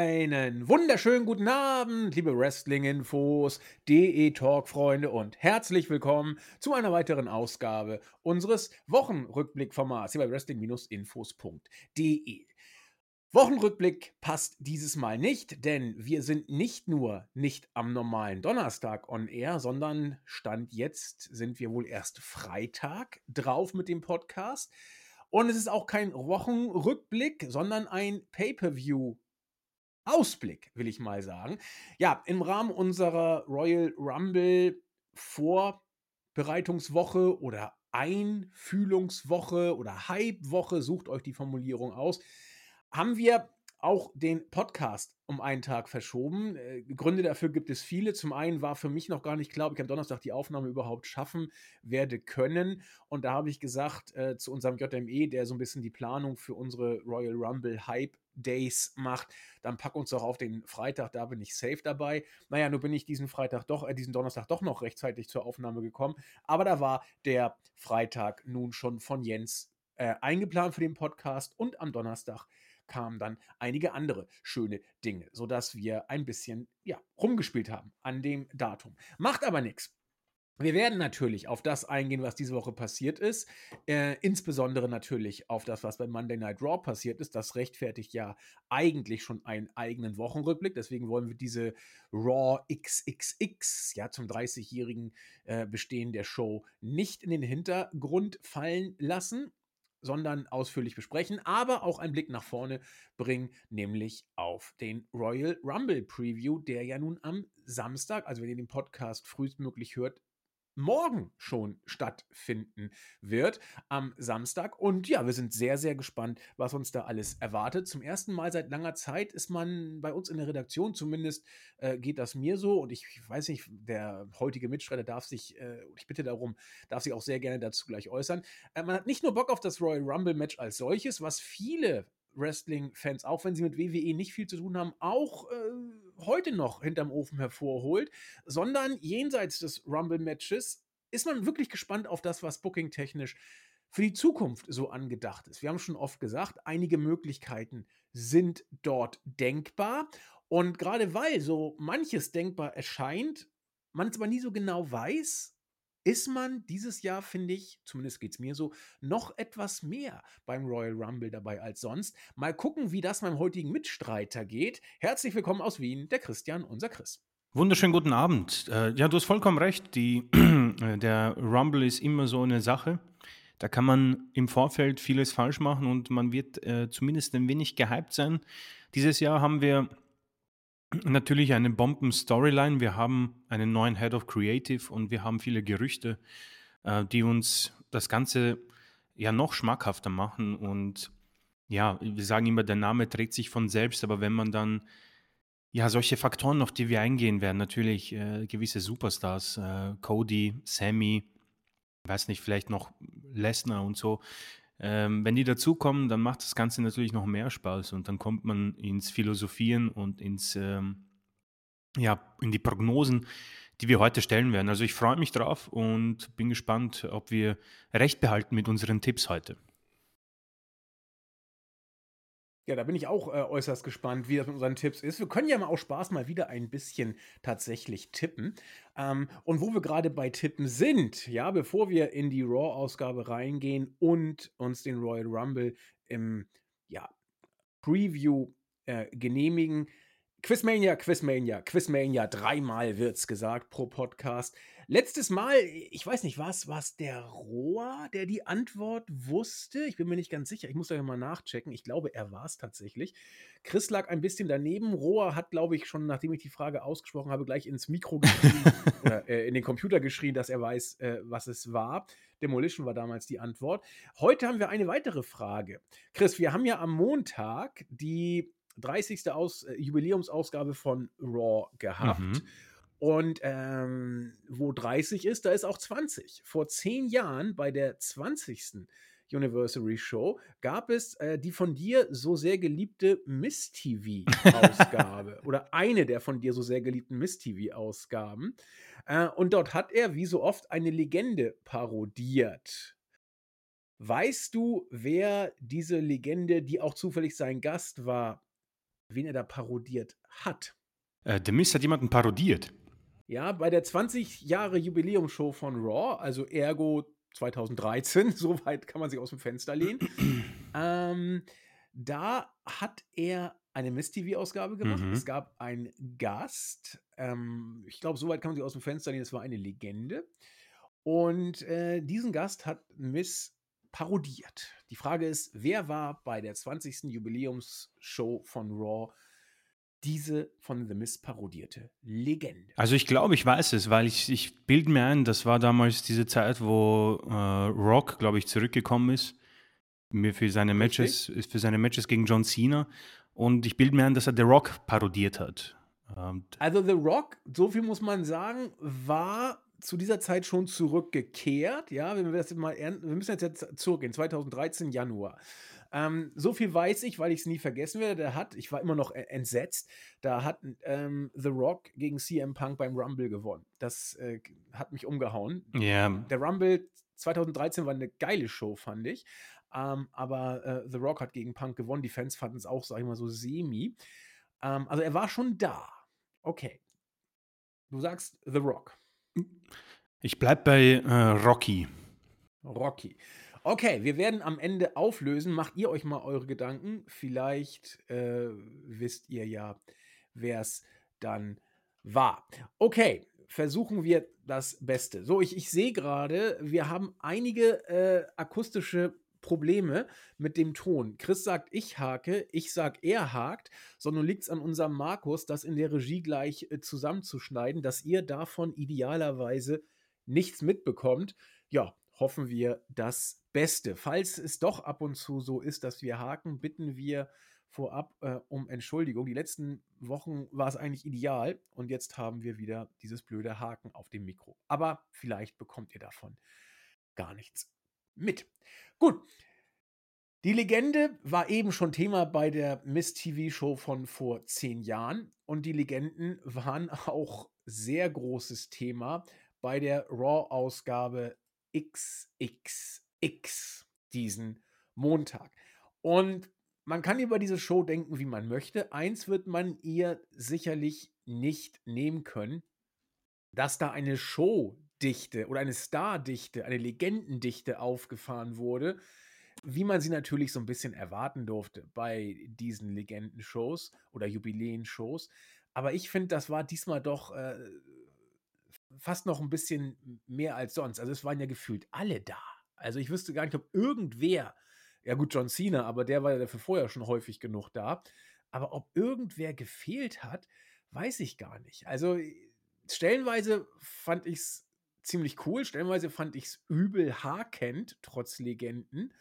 Einen wunderschönen guten Abend, liebe Wrestling-Infos, DE-Talk-Freunde und herzlich willkommen zu einer weiteren Ausgabe unseres Wochenrückblick-Formats hier bei Wrestling-Infos.de. Wochenrückblick passt dieses Mal nicht, denn wir sind nicht nur nicht am normalen Donnerstag on air, sondern Stand jetzt sind wir wohl erst Freitag drauf mit dem Podcast. Und es ist auch kein Wochenrückblick, sondern ein Pay-per-View Ausblick, will ich mal sagen. Ja, im Rahmen unserer Royal Rumble Vorbereitungswoche oder Einfühlungswoche oder Hype-Woche, sucht euch die Formulierung aus, haben wir auch den Podcast um einen Tag verschoben. Äh, Gründe dafür gibt es viele. Zum einen war für mich noch gar nicht klar, ob ich am Donnerstag die Aufnahme überhaupt schaffen werde können. Und da habe ich gesagt äh, zu unserem JME, der so ein bisschen die Planung für unsere Royal Rumble Hype Days macht, dann pack uns doch auf den Freitag, da bin ich safe dabei. Naja, nur bin ich diesen Freitag doch, äh, diesen Donnerstag doch noch rechtzeitig zur Aufnahme gekommen. Aber da war der Freitag nun schon von Jens äh, eingeplant für den Podcast und am Donnerstag kamen dann einige andere schöne Dinge, sodass wir ein bisschen ja, rumgespielt haben an dem Datum. Macht aber nichts. Wir werden natürlich auf das eingehen, was diese Woche passiert ist. Äh, insbesondere natürlich auf das, was bei Monday Night Raw passiert ist. Das rechtfertigt ja eigentlich schon einen eigenen Wochenrückblick. Deswegen wollen wir diese Raw XXX, ja, zum 30-jährigen äh, Bestehen der Show, nicht in den Hintergrund fallen lassen sondern ausführlich besprechen, aber auch einen Blick nach vorne bringen, nämlich auf den Royal Rumble Preview, der ja nun am Samstag, also wenn ihr den Podcast frühestmöglich hört, morgen schon stattfinden wird am Samstag. Und ja, wir sind sehr, sehr gespannt, was uns da alles erwartet. Zum ersten Mal seit langer Zeit ist man bei uns in der Redaktion, zumindest äh, geht das mir so. Und ich weiß nicht, der heutige Mitstreiter darf sich, äh, ich bitte darum, darf sich auch sehr gerne dazu gleich äußern. Äh, man hat nicht nur Bock auf das Royal Rumble Match als solches, was viele Wrestling-Fans, auch wenn sie mit WWE nicht viel zu tun haben, auch äh, heute noch hinterm Ofen hervorholt, sondern jenseits des Rumble-Matches ist man wirklich gespannt auf das, was booking-technisch für die Zukunft so angedacht ist. Wir haben schon oft gesagt, einige Möglichkeiten sind dort denkbar. Und gerade weil so manches denkbar erscheint, man es aber nie so genau weiß, ist man dieses Jahr, finde ich, zumindest geht es mir so, noch etwas mehr beim Royal Rumble dabei als sonst. Mal gucken, wie das meinem heutigen Mitstreiter geht. Herzlich willkommen aus Wien, der Christian, unser Chris. Wunderschönen guten Abend. Äh, ja, du hast vollkommen recht. Die, äh, der Rumble ist immer so eine Sache. Da kann man im Vorfeld vieles falsch machen und man wird äh, zumindest ein wenig gehypt sein. Dieses Jahr haben wir natürlich eine Bomben-Storyline. Wir haben einen neuen Head of Creative und wir haben viele Gerüchte, äh, die uns das Ganze ja noch schmackhafter machen. Und ja, wir sagen immer, der Name trägt sich von selbst, aber wenn man dann ja solche Faktoren, auf die wir eingehen werden, natürlich äh, gewisse Superstars, äh, Cody, Sammy, weiß nicht, vielleicht noch Lesnar und so, ähm, wenn die dazukommen, dann macht das Ganze natürlich noch mehr Spaß und dann kommt man ins Philosophieren und ins, ähm, ja, in die Prognosen, die wir heute stellen werden. Also ich freue mich drauf und bin gespannt, ob wir recht behalten mit unseren Tipps heute. Ja, da bin ich auch äh, äußerst gespannt, wie das mit unseren Tipps ist. Wir können ja mal aus Spaß mal wieder ein bisschen tatsächlich tippen. Ähm, und wo wir gerade bei Tippen sind, ja, bevor wir in die Raw-Ausgabe reingehen und uns den Royal Rumble im ja, Preview äh, genehmigen, Quizmania, Quizmania, Quizmania, dreimal wird's gesagt pro Podcast. Letztes Mal, ich weiß nicht, was, was der Rohr, der die Antwort wusste? Ich bin mir nicht ganz sicher. Ich muss da mal nachchecken. Ich glaube, er war es tatsächlich. Chris lag ein bisschen daneben. Rohr hat, glaube ich, schon, nachdem ich die Frage ausgesprochen habe, gleich ins Mikro geschrien oder äh, in den Computer geschrien, dass er weiß, äh, was es war. Demolition war damals die Antwort. Heute haben wir eine weitere Frage. Chris, wir haben ja am Montag die 30. Aus, äh, Jubiläumsausgabe von Raw gehabt. Mhm. Und ähm, wo 30 ist, da ist auch 20. Vor zehn Jahren bei der 20. Anniversary Show gab es äh, die von dir so sehr geliebte Miss TV-Ausgabe oder eine der von dir so sehr geliebten Miss TV-Ausgaben. Äh, und dort hat er, wie so oft, eine Legende parodiert. Weißt du, wer diese Legende, die auch zufällig sein Gast war, wen er da parodiert hat. Äh, The Mist hat jemanden parodiert. Ja, bei der 20 Jahre Jubiläumshow von Raw, also ergo 2013, soweit kann man sich aus dem Fenster lehnen. ähm, da hat er eine Miss-TV-Ausgabe gemacht. Mhm. Es gab einen Gast. Ähm, ich glaube, soweit kann man sich aus dem Fenster lehnen. Es war eine Legende. Und äh, diesen Gast hat Miss parodiert. Die Frage ist, wer war bei der 20. Jubiläumsshow von Raw diese von The Miss parodierte Legende? Also ich glaube, ich weiß es, weil ich, ich bilde mir ein, das war damals diese Zeit, wo äh, Rock, glaube ich, zurückgekommen ist mir für seine Matches, Richtig. für seine Matches gegen John Cena. Und ich bilde mir ein, dass er The Rock parodiert hat. Ähm, Also The Rock, so viel muss man sagen, war zu dieser Zeit schon zurückgekehrt. Ja, wenn wir das mal ernst, wir müssen jetzt, jetzt zurückgehen, 2013 Januar. Ähm, so viel weiß ich, weil ich es nie vergessen werde. Der hat, ich war immer noch e- entsetzt, da hat ähm, The Rock gegen CM Punk beim Rumble gewonnen. Das äh, hat mich umgehauen. Ja, Der Rumble 2013 war eine geile Show, fand ich. Ähm, aber äh, The Rock hat gegen Punk gewonnen. Die Fans fanden es auch, sag ich mal, so semi. Ähm, also er war schon da. Okay. Du sagst The Rock. ich bleibe bei äh, Rocky. Rocky. Okay, wir werden am Ende auflösen. Macht ihr euch mal eure Gedanken. Vielleicht äh, wisst ihr ja, wer es dann war. Okay, versuchen wir das Beste. So, ich, ich sehe gerade, wir haben einige äh, akustische Probleme mit dem Ton. Chris sagt, ich hake, ich sag, er hakt, sondern liegt es an unserem Markus, das in der Regie gleich äh, zusammenzuschneiden, dass ihr davon idealerweise nichts mitbekommt. Ja, hoffen wir das Beste. Falls es doch ab und zu so ist, dass wir haken, bitten wir vorab äh, um Entschuldigung. Die letzten Wochen war es eigentlich ideal und jetzt haben wir wieder dieses blöde Haken auf dem Mikro. Aber vielleicht bekommt ihr davon gar nichts mit. Gut. Die Legende war eben schon Thema bei der Miss TV-Show von vor zehn Jahren und die Legenden waren auch sehr großes Thema bei der Raw-Ausgabe XXX diesen Montag. Und man kann über diese Show denken, wie man möchte. Eins wird man ihr sicherlich nicht nehmen können, dass da eine Showdichte oder eine Stardichte, eine Legendendichte aufgefahren wurde, wie man sie natürlich so ein bisschen erwarten durfte bei diesen Legendenshows oder Jubiläenshows. Aber ich finde, das war diesmal doch äh, fast noch ein bisschen mehr als sonst. Also es waren ja gefühlt alle da. Also ich wüsste gar nicht, ob irgendwer, ja gut, John Cena, aber der war ja dafür vorher schon häufig genug da. Aber ob irgendwer gefehlt hat, weiß ich gar nicht. Also stellenweise fand ich es ziemlich cool, stellenweise fand ich es übel hakend, trotz Legenden.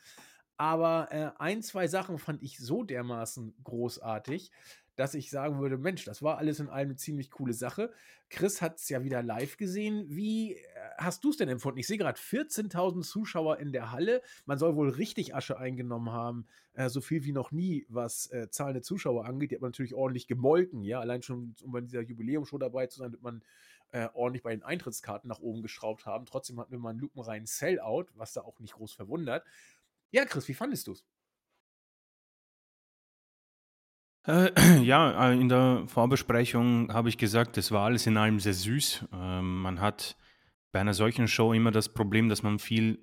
Aber äh, ein, zwei Sachen fand ich so dermaßen großartig, dass ich sagen würde, Mensch, das war alles in allem eine ziemlich coole Sache. Chris hat es ja wieder live gesehen. Wie hast du es denn empfunden? Ich sehe gerade 14.000 Zuschauer in der Halle. Man soll wohl richtig Asche eingenommen haben, äh, so viel wie noch nie, was äh, zahlende Zuschauer angeht. Die hat man natürlich ordentlich gemolken, ja. Allein schon, um bei dieser Jubiläumshow dabei zu sein, wird man äh, ordentlich bei den Eintrittskarten nach oben geschraubt haben. Trotzdem hatten wir mal einen lupenreinen Sellout, was da auch nicht groß verwundert. Ja, Chris, wie fandest du es? Äh, ja, äh, in der Vorbesprechung habe ich gesagt, das war alles in allem sehr süß. Ähm, man hat bei einer solchen Show immer das Problem, dass man viel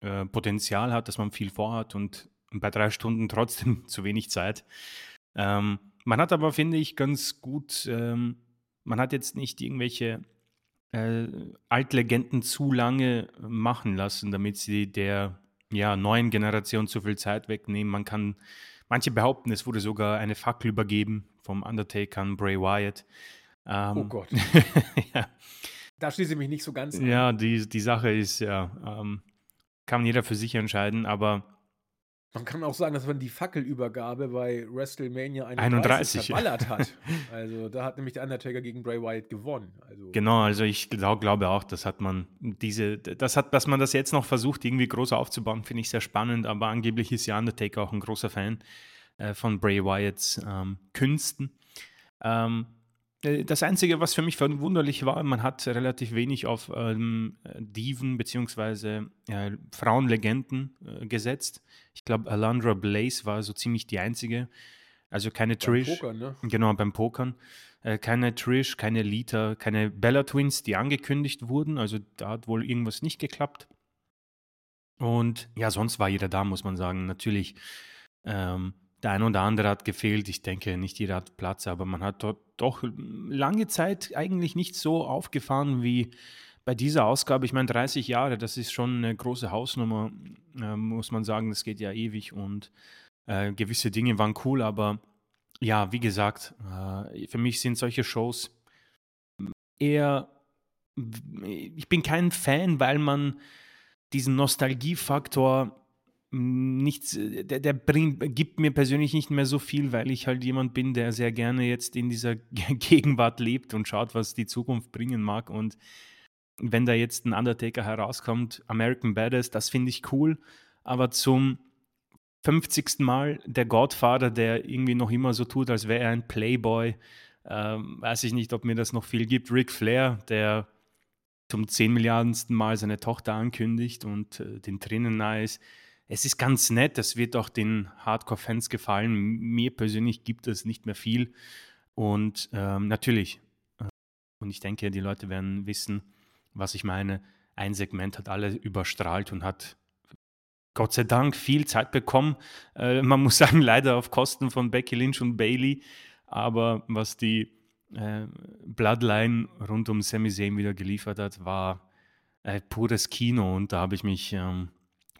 äh, Potenzial hat, dass man viel vorhat und bei drei Stunden trotzdem zu wenig Zeit. Ähm, man hat aber, finde ich, ganz gut, ähm, man hat jetzt nicht irgendwelche äh, Altlegenden zu lange machen lassen, damit sie der ja, neuen Generation zu viel Zeit wegnehmen. Man kann Manche behaupten, es wurde sogar eine Fackel übergeben vom Undertaker an Bray Wyatt. Ähm, Oh Gott. ja, Da schließe ich mich nicht so ganz an. ja die, die Sache ist ja, ähm, kann jeder für sich entscheiden, aber Man kann auch sagen, dass man die Fackelübergabe bei WrestleMania 31, 31, ja. verballert hat. Also da hat nämlich der Undertaker gegen Bray Wyatt gewonnen. Also genau, also ich glaub, glaube auch, das hat man diese, das hat, dass man das jetzt noch versucht, irgendwie groß aufzubauen, finde ich sehr spannend, aber angeblich ist ja Undertaker auch ein großer Fan äh, von Bray Wyatts ähm, Künsten. Ähm, äh, das Einzige, was für mich verwunderlich war, man hat relativ wenig auf ähm, Diven bzw. Äh, Frauenlegenden äh, gesetzt. Ich glaube, Alundra Blaze war so ziemlich die einzige. Also keine Beim Trish. Pokern, ne? Genau, beim Pokern. Äh, keine Trish, keine Lita, keine Bella Twins, die angekündigt wurden. Also da hat wohl irgendwas nicht geklappt. Und ja, sonst war jeder da, muss man sagen. Natürlich, ähm, der eine oder andere hat gefehlt. Ich denke, nicht jeder hat Platz, aber man hat dort doch lange Zeit eigentlich nicht so aufgefahren wie bei dieser Ausgabe. Ich meine, 30 Jahre, das ist schon eine große Hausnummer, äh, muss man sagen. Das geht ja ewig und äh, gewisse Dinge waren cool, aber ja, wie gesagt, äh, für mich sind solche Shows eher. Ich bin kein Fan, weil man diesen Nostalgiefaktor nichts, der, der bringt, gibt mir persönlich nicht mehr so viel, weil ich halt jemand bin, der sehr gerne jetzt in dieser Gegenwart lebt und schaut, was die Zukunft bringen mag. Und wenn da jetzt ein Undertaker herauskommt, American Badass, das finde ich cool. Aber zum 50. Mal der Godfather, der irgendwie noch immer so tut, als wäre er ein Playboy, ähm, weiß ich nicht, ob mir das noch viel gibt. Ric Flair, der zum 10 Milliardensten Mal seine Tochter ankündigt und äh, den Tränen nahe ist. Es ist ganz nett, das wird auch den Hardcore-Fans gefallen. Mir persönlich gibt es nicht mehr viel. Und ähm, natürlich, äh, und ich denke, die Leute werden wissen, was ich meine. Ein Segment hat alle überstrahlt und hat Gott sei Dank viel Zeit bekommen. Äh, man muss sagen, leider auf Kosten von Becky Lynch und Bailey. Aber was die äh, Bloodline rund um Sami Zayn wieder geliefert hat, war äh, pures Kino. Und da habe ich mich, ähm,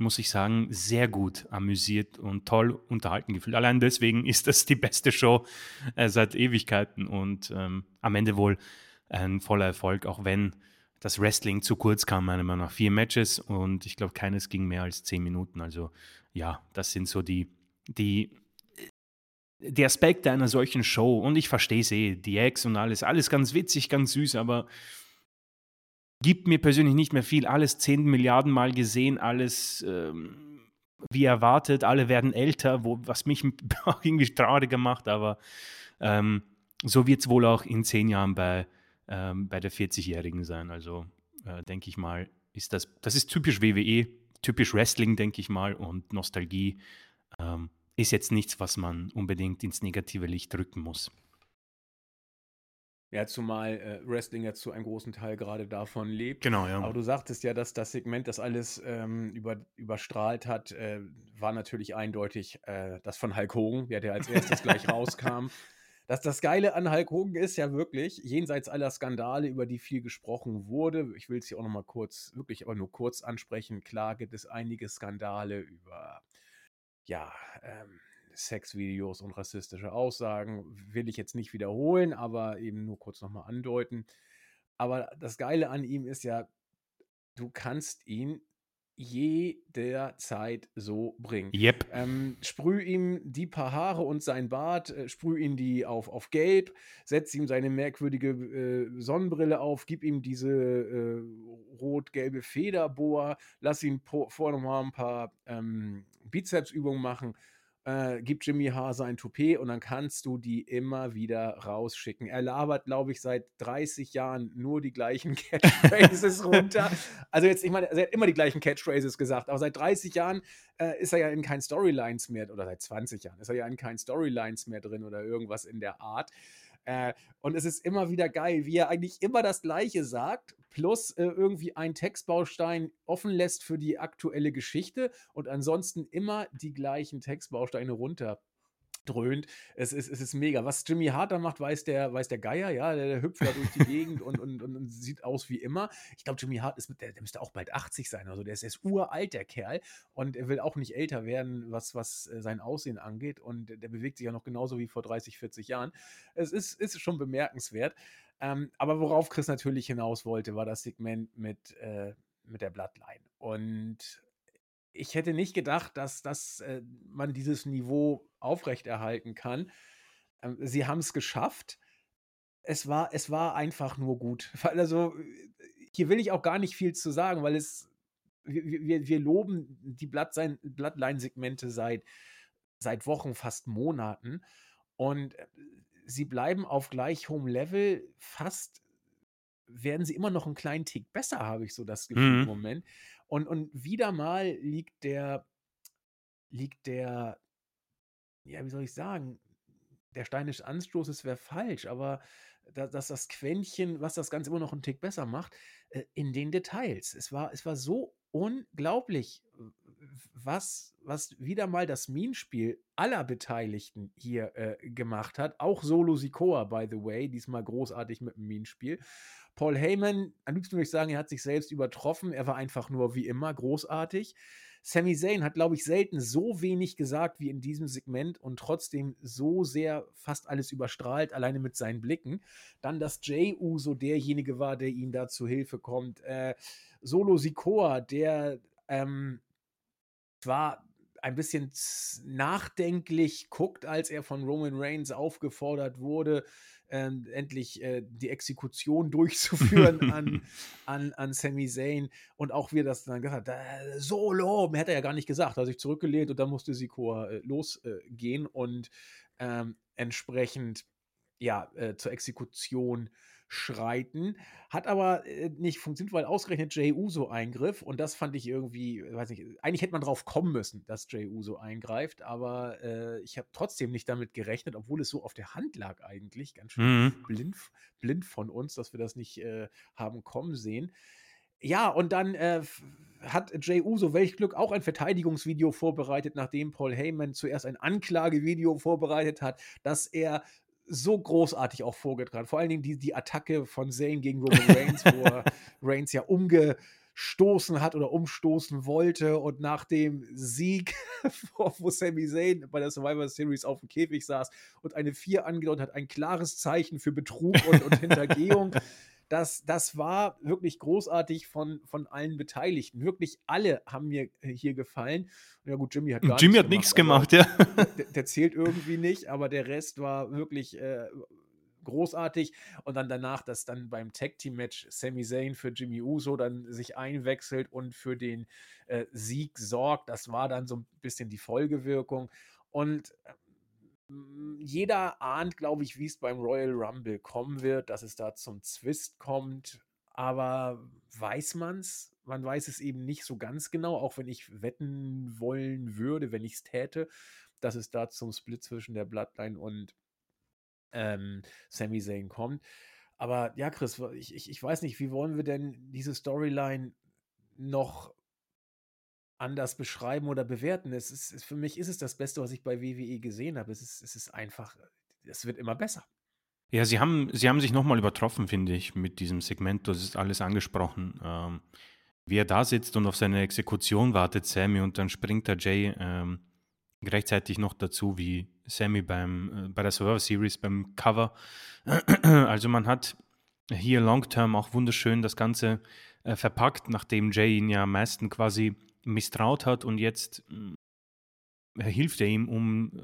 muss ich sagen, sehr gut amüsiert und toll unterhalten gefühlt. Allein deswegen ist das die beste Show äh, seit Ewigkeiten und ähm, am Ende wohl ein voller Erfolg, auch wenn das Wrestling zu kurz kam, meiner Meinung nach. Vier Matches und ich glaube, keines ging mehr als zehn Minuten. Also ja, das sind so die, die, die Aspekte einer solchen Show. Und ich verstehe es eh, die Ex und alles, alles ganz witzig, ganz süß, aber gibt mir persönlich nicht mehr viel. Alles zehn Milliarden Mal gesehen, alles ähm, wie erwartet, alle werden älter, wo, was mich auch irgendwie trauriger macht, aber ähm, so wird es wohl auch in zehn Jahren bei ähm, bei der 40-Jährigen sein. Also äh, denke ich mal, ist das, das ist typisch WWE, typisch Wrestling, denke ich mal, und Nostalgie ähm, ist jetzt nichts, was man unbedingt ins negative Licht drücken muss. Ja, zumal äh, Wrestling jetzt zu einem großen Teil gerade davon lebt. Genau, ja. Aber du sagtest ja, dass das Segment, das alles ähm, über, überstrahlt hat, äh, war natürlich eindeutig äh, das von Hulk Hogan, der, der als erstes gleich rauskam. Das, das Geile an Hulk Hogan ist ja wirklich, jenseits aller Skandale, über die viel gesprochen wurde, ich will es hier auch nochmal kurz, wirklich aber nur kurz ansprechen, klar gibt es einige Skandale über, ja, ähm, Sexvideos und rassistische Aussagen, will ich jetzt nicht wiederholen, aber eben nur kurz nochmal andeuten. Aber das Geile an ihm ist ja, du kannst ihn jederzeit so bringen. Yep. Ähm, sprüh ihm die paar Haare und sein Bart, äh, sprüh ihm die auf, auf gelb, setz ihm seine merkwürdige äh, Sonnenbrille auf, gib ihm diese äh, rot-gelbe Federboa, lass ihn vorher nochmal ein paar ähm, Bizepsübungen machen äh, gibt Jimmy Hase ein Toupet und dann kannst du die immer wieder rausschicken. Er labert, glaube ich, seit 30 Jahren nur die gleichen Catchphrases runter. Also jetzt, ich meine, er hat immer die gleichen Catchphrases gesagt, aber seit 30 Jahren äh, ist er ja in keinen Storylines mehr, oder seit 20 Jahren ist er ja in keinen Storylines mehr drin oder irgendwas in der Art. Äh, und es ist immer wieder geil, wie er eigentlich immer das Gleiche sagt, plus äh, irgendwie einen Textbaustein offen lässt für die aktuelle Geschichte und ansonsten immer die gleichen Textbausteine runter dröhnt. Es ist, es ist mega. Was Jimmy Hart da macht, weiß der, weiß der Geier, ja, der, der hüpft da durch die Gegend und, und, und, und, sieht aus wie immer. Ich glaube, Jimmy Hart ist der, der müsste auch bald 80 sein. Also der ist, der ist uralt, der Kerl. Und er will auch nicht älter werden, was, was äh, sein Aussehen angeht. Und der bewegt sich ja noch genauso wie vor 30, 40 Jahren. Es ist, ist schon bemerkenswert. Ähm, aber worauf Chris natürlich hinaus wollte, war das Segment mit, äh, mit der Bloodline. Und ich hätte nicht gedacht, dass, dass äh, man dieses Niveau aufrechterhalten kann. Ähm, sie haben es geschafft. Es war, es war einfach nur gut. Also, hier will ich auch gar nicht viel zu sagen, weil es, wir, wir, wir loben die Bloodline-Segmente seit, seit Wochen, fast Monaten. Und äh, sie bleiben auf gleich hohem Level. Fast werden sie immer noch einen kleinen Tick besser, habe ich so das Gefühl mhm. im Moment. Und, und wieder mal liegt der, liegt der, ja, wie soll ich sagen, der Stein des Anstoßes wäre falsch, aber da, dass das Quäntchen, was das Ganze immer noch einen Tick besser macht, äh, in den Details. Es war, es war so unglaublich, was, was wieder mal das Minenspiel aller Beteiligten hier äh, gemacht hat. Auch Solo Sikoa, by the way, diesmal großartig mit dem Minenspiel. Paul Heyman, am liebsten würde ich sagen, er hat sich selbst übertroffen. Er war einfach nur wie immer großartig. Sami Zayn hat, glaube ich, selten so wenig gesagt wie in diesem Segment und trotzdem so sehr fast alles überstrahlt, alleine mit seinen Blicken. Dann, dass Jay Uso derjenige war, der ihm da zu Hilfe kommt. Äh, Solo Sikoa, der ähm, zwar ein bisschen nachdenklich guckt, als er von Roman Reigns aufgefordert wurde, äh, endlich äh, die Exekution durchzuführen an, an, an Sami Zayn. Und auch wie das dann gesagt hat, äh, Solo, mehr hätte er ja gar nicht gesagt, hat sich zurückgelehnt und dann musste Sikoa äh, losgehen und ähm, entsprechend ja, äh, zur Exekution schreiten. Hat aber äh, nicht funktioniert, weil ausgerechnet Jay Uso eingriff. Und das fand ich irgendwie, weiß nicht, eigentlich hätte man drauf kommen müssen, dass Jay Uso eingreift. Aber äh, ich habe trotzdem nicht damit gerechnet, obwohl es so auf der Hand lag eigentlich. Ganz schön mhm. blind, blind von uns, dass wir das nicht äh, haben kommen sehen. Ja, und dann äh, hat Jay Uso, welch Glück, auch ein Verteidigungsvideo vorbereitet, nachdem Paul Heyman zuerst ein Anklagevideo vorbereitet hat, dass er so großartig auch vorgetragen. Vor allen Dingen die, die Attacke von Zane gegen Roman Reigns, wo er Reigns ja umgestoßen hat oder umstoßen wollte und nach dem Sieg, wo Sami Zayn bei der Survivor Series auf dem Käfig saß und eine 4 angedeutet hat, ein klares Zeichen für Betrug und, und Hintergehung. Das, das war wirklich großartig von, von allen Beteiligten. Wirklich alle haben mir äh, hier gefallen. Ja, gut, Jimmy hat gar Jimmy hat nichts gemacht, ja. Der, der, zählt irgendwie nicht, aber der Rest war wirklich äh, großartig. Und dann danach, dass dann beim Tag Team Match Sami Zayn für Jimmy Uso dann sich einwechselt und für den äh, Sieg sorgt, das war dann so ein bisschen die Folgewirkung. Und äh, jeder ahnt, glaube ich, wie es beim Royal Rumble kommen wird, dass es da zum Zwist kommt. Aber weiß man es? Man weiß es eben nicht so ganz genau, auch wenn ich wetten wollen würde, wenn ich es täte, dass es da zum Split zwischen der Bloodline und ähm, Sami Zayn kommt. Aber ja, Chris, ich, ich, ich weiß nicht, wie wollen wir denn diese Storyline noch anders beschreiben oder bewerten. Es ist, für mich ist es das Beste, was ich bei WWE gesehen habe. Es ist, es ist einfach, es wird immer besser. Ja, sie haben, sie haben sich nochmal übertroffen, finde ich, mit diesem Segment. Das ist alles angesprochen. Ähm, wie er da sitzt und auf seine Exekution wartet, Sammy, und dann springt der Jay ähm, gleichzeitig noch dazu, wie Sammy beim, äh, bei der Survivor Series beim Cover. also man hat hier Long Term auch wunderschön das Ganze äh, verpackt, nachdem Jay ihn ja am meisten quasi misstraut hat und jetzt äh, hilft er ihm, um äh,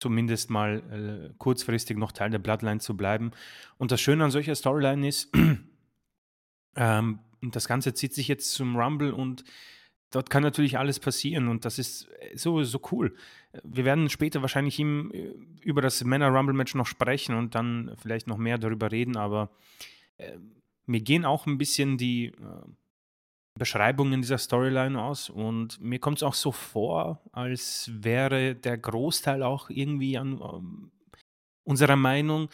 zumindest mal äh, kurzfristig noch Teil der Bloodline zu bleiben. Und das Schöne an solcher Storyline ist, ähm, das Ganze zieht sich jetzt zum Rumble und dort kann natürlich alles passieren und das ist äh, so, so cool. Wir werden später wahrscheinlich ihm äh, über das Männer-Rumble-Match noch sprechen und dann vielleicht noch mehr darüber reden, aber äh, mir gehen auch ein bisschen die äh, Beschreibungen dieser Storyline aus. Und mir kommt es auch so vor, als wäre der Großteil auch irgendwie an um, unserer Meinung,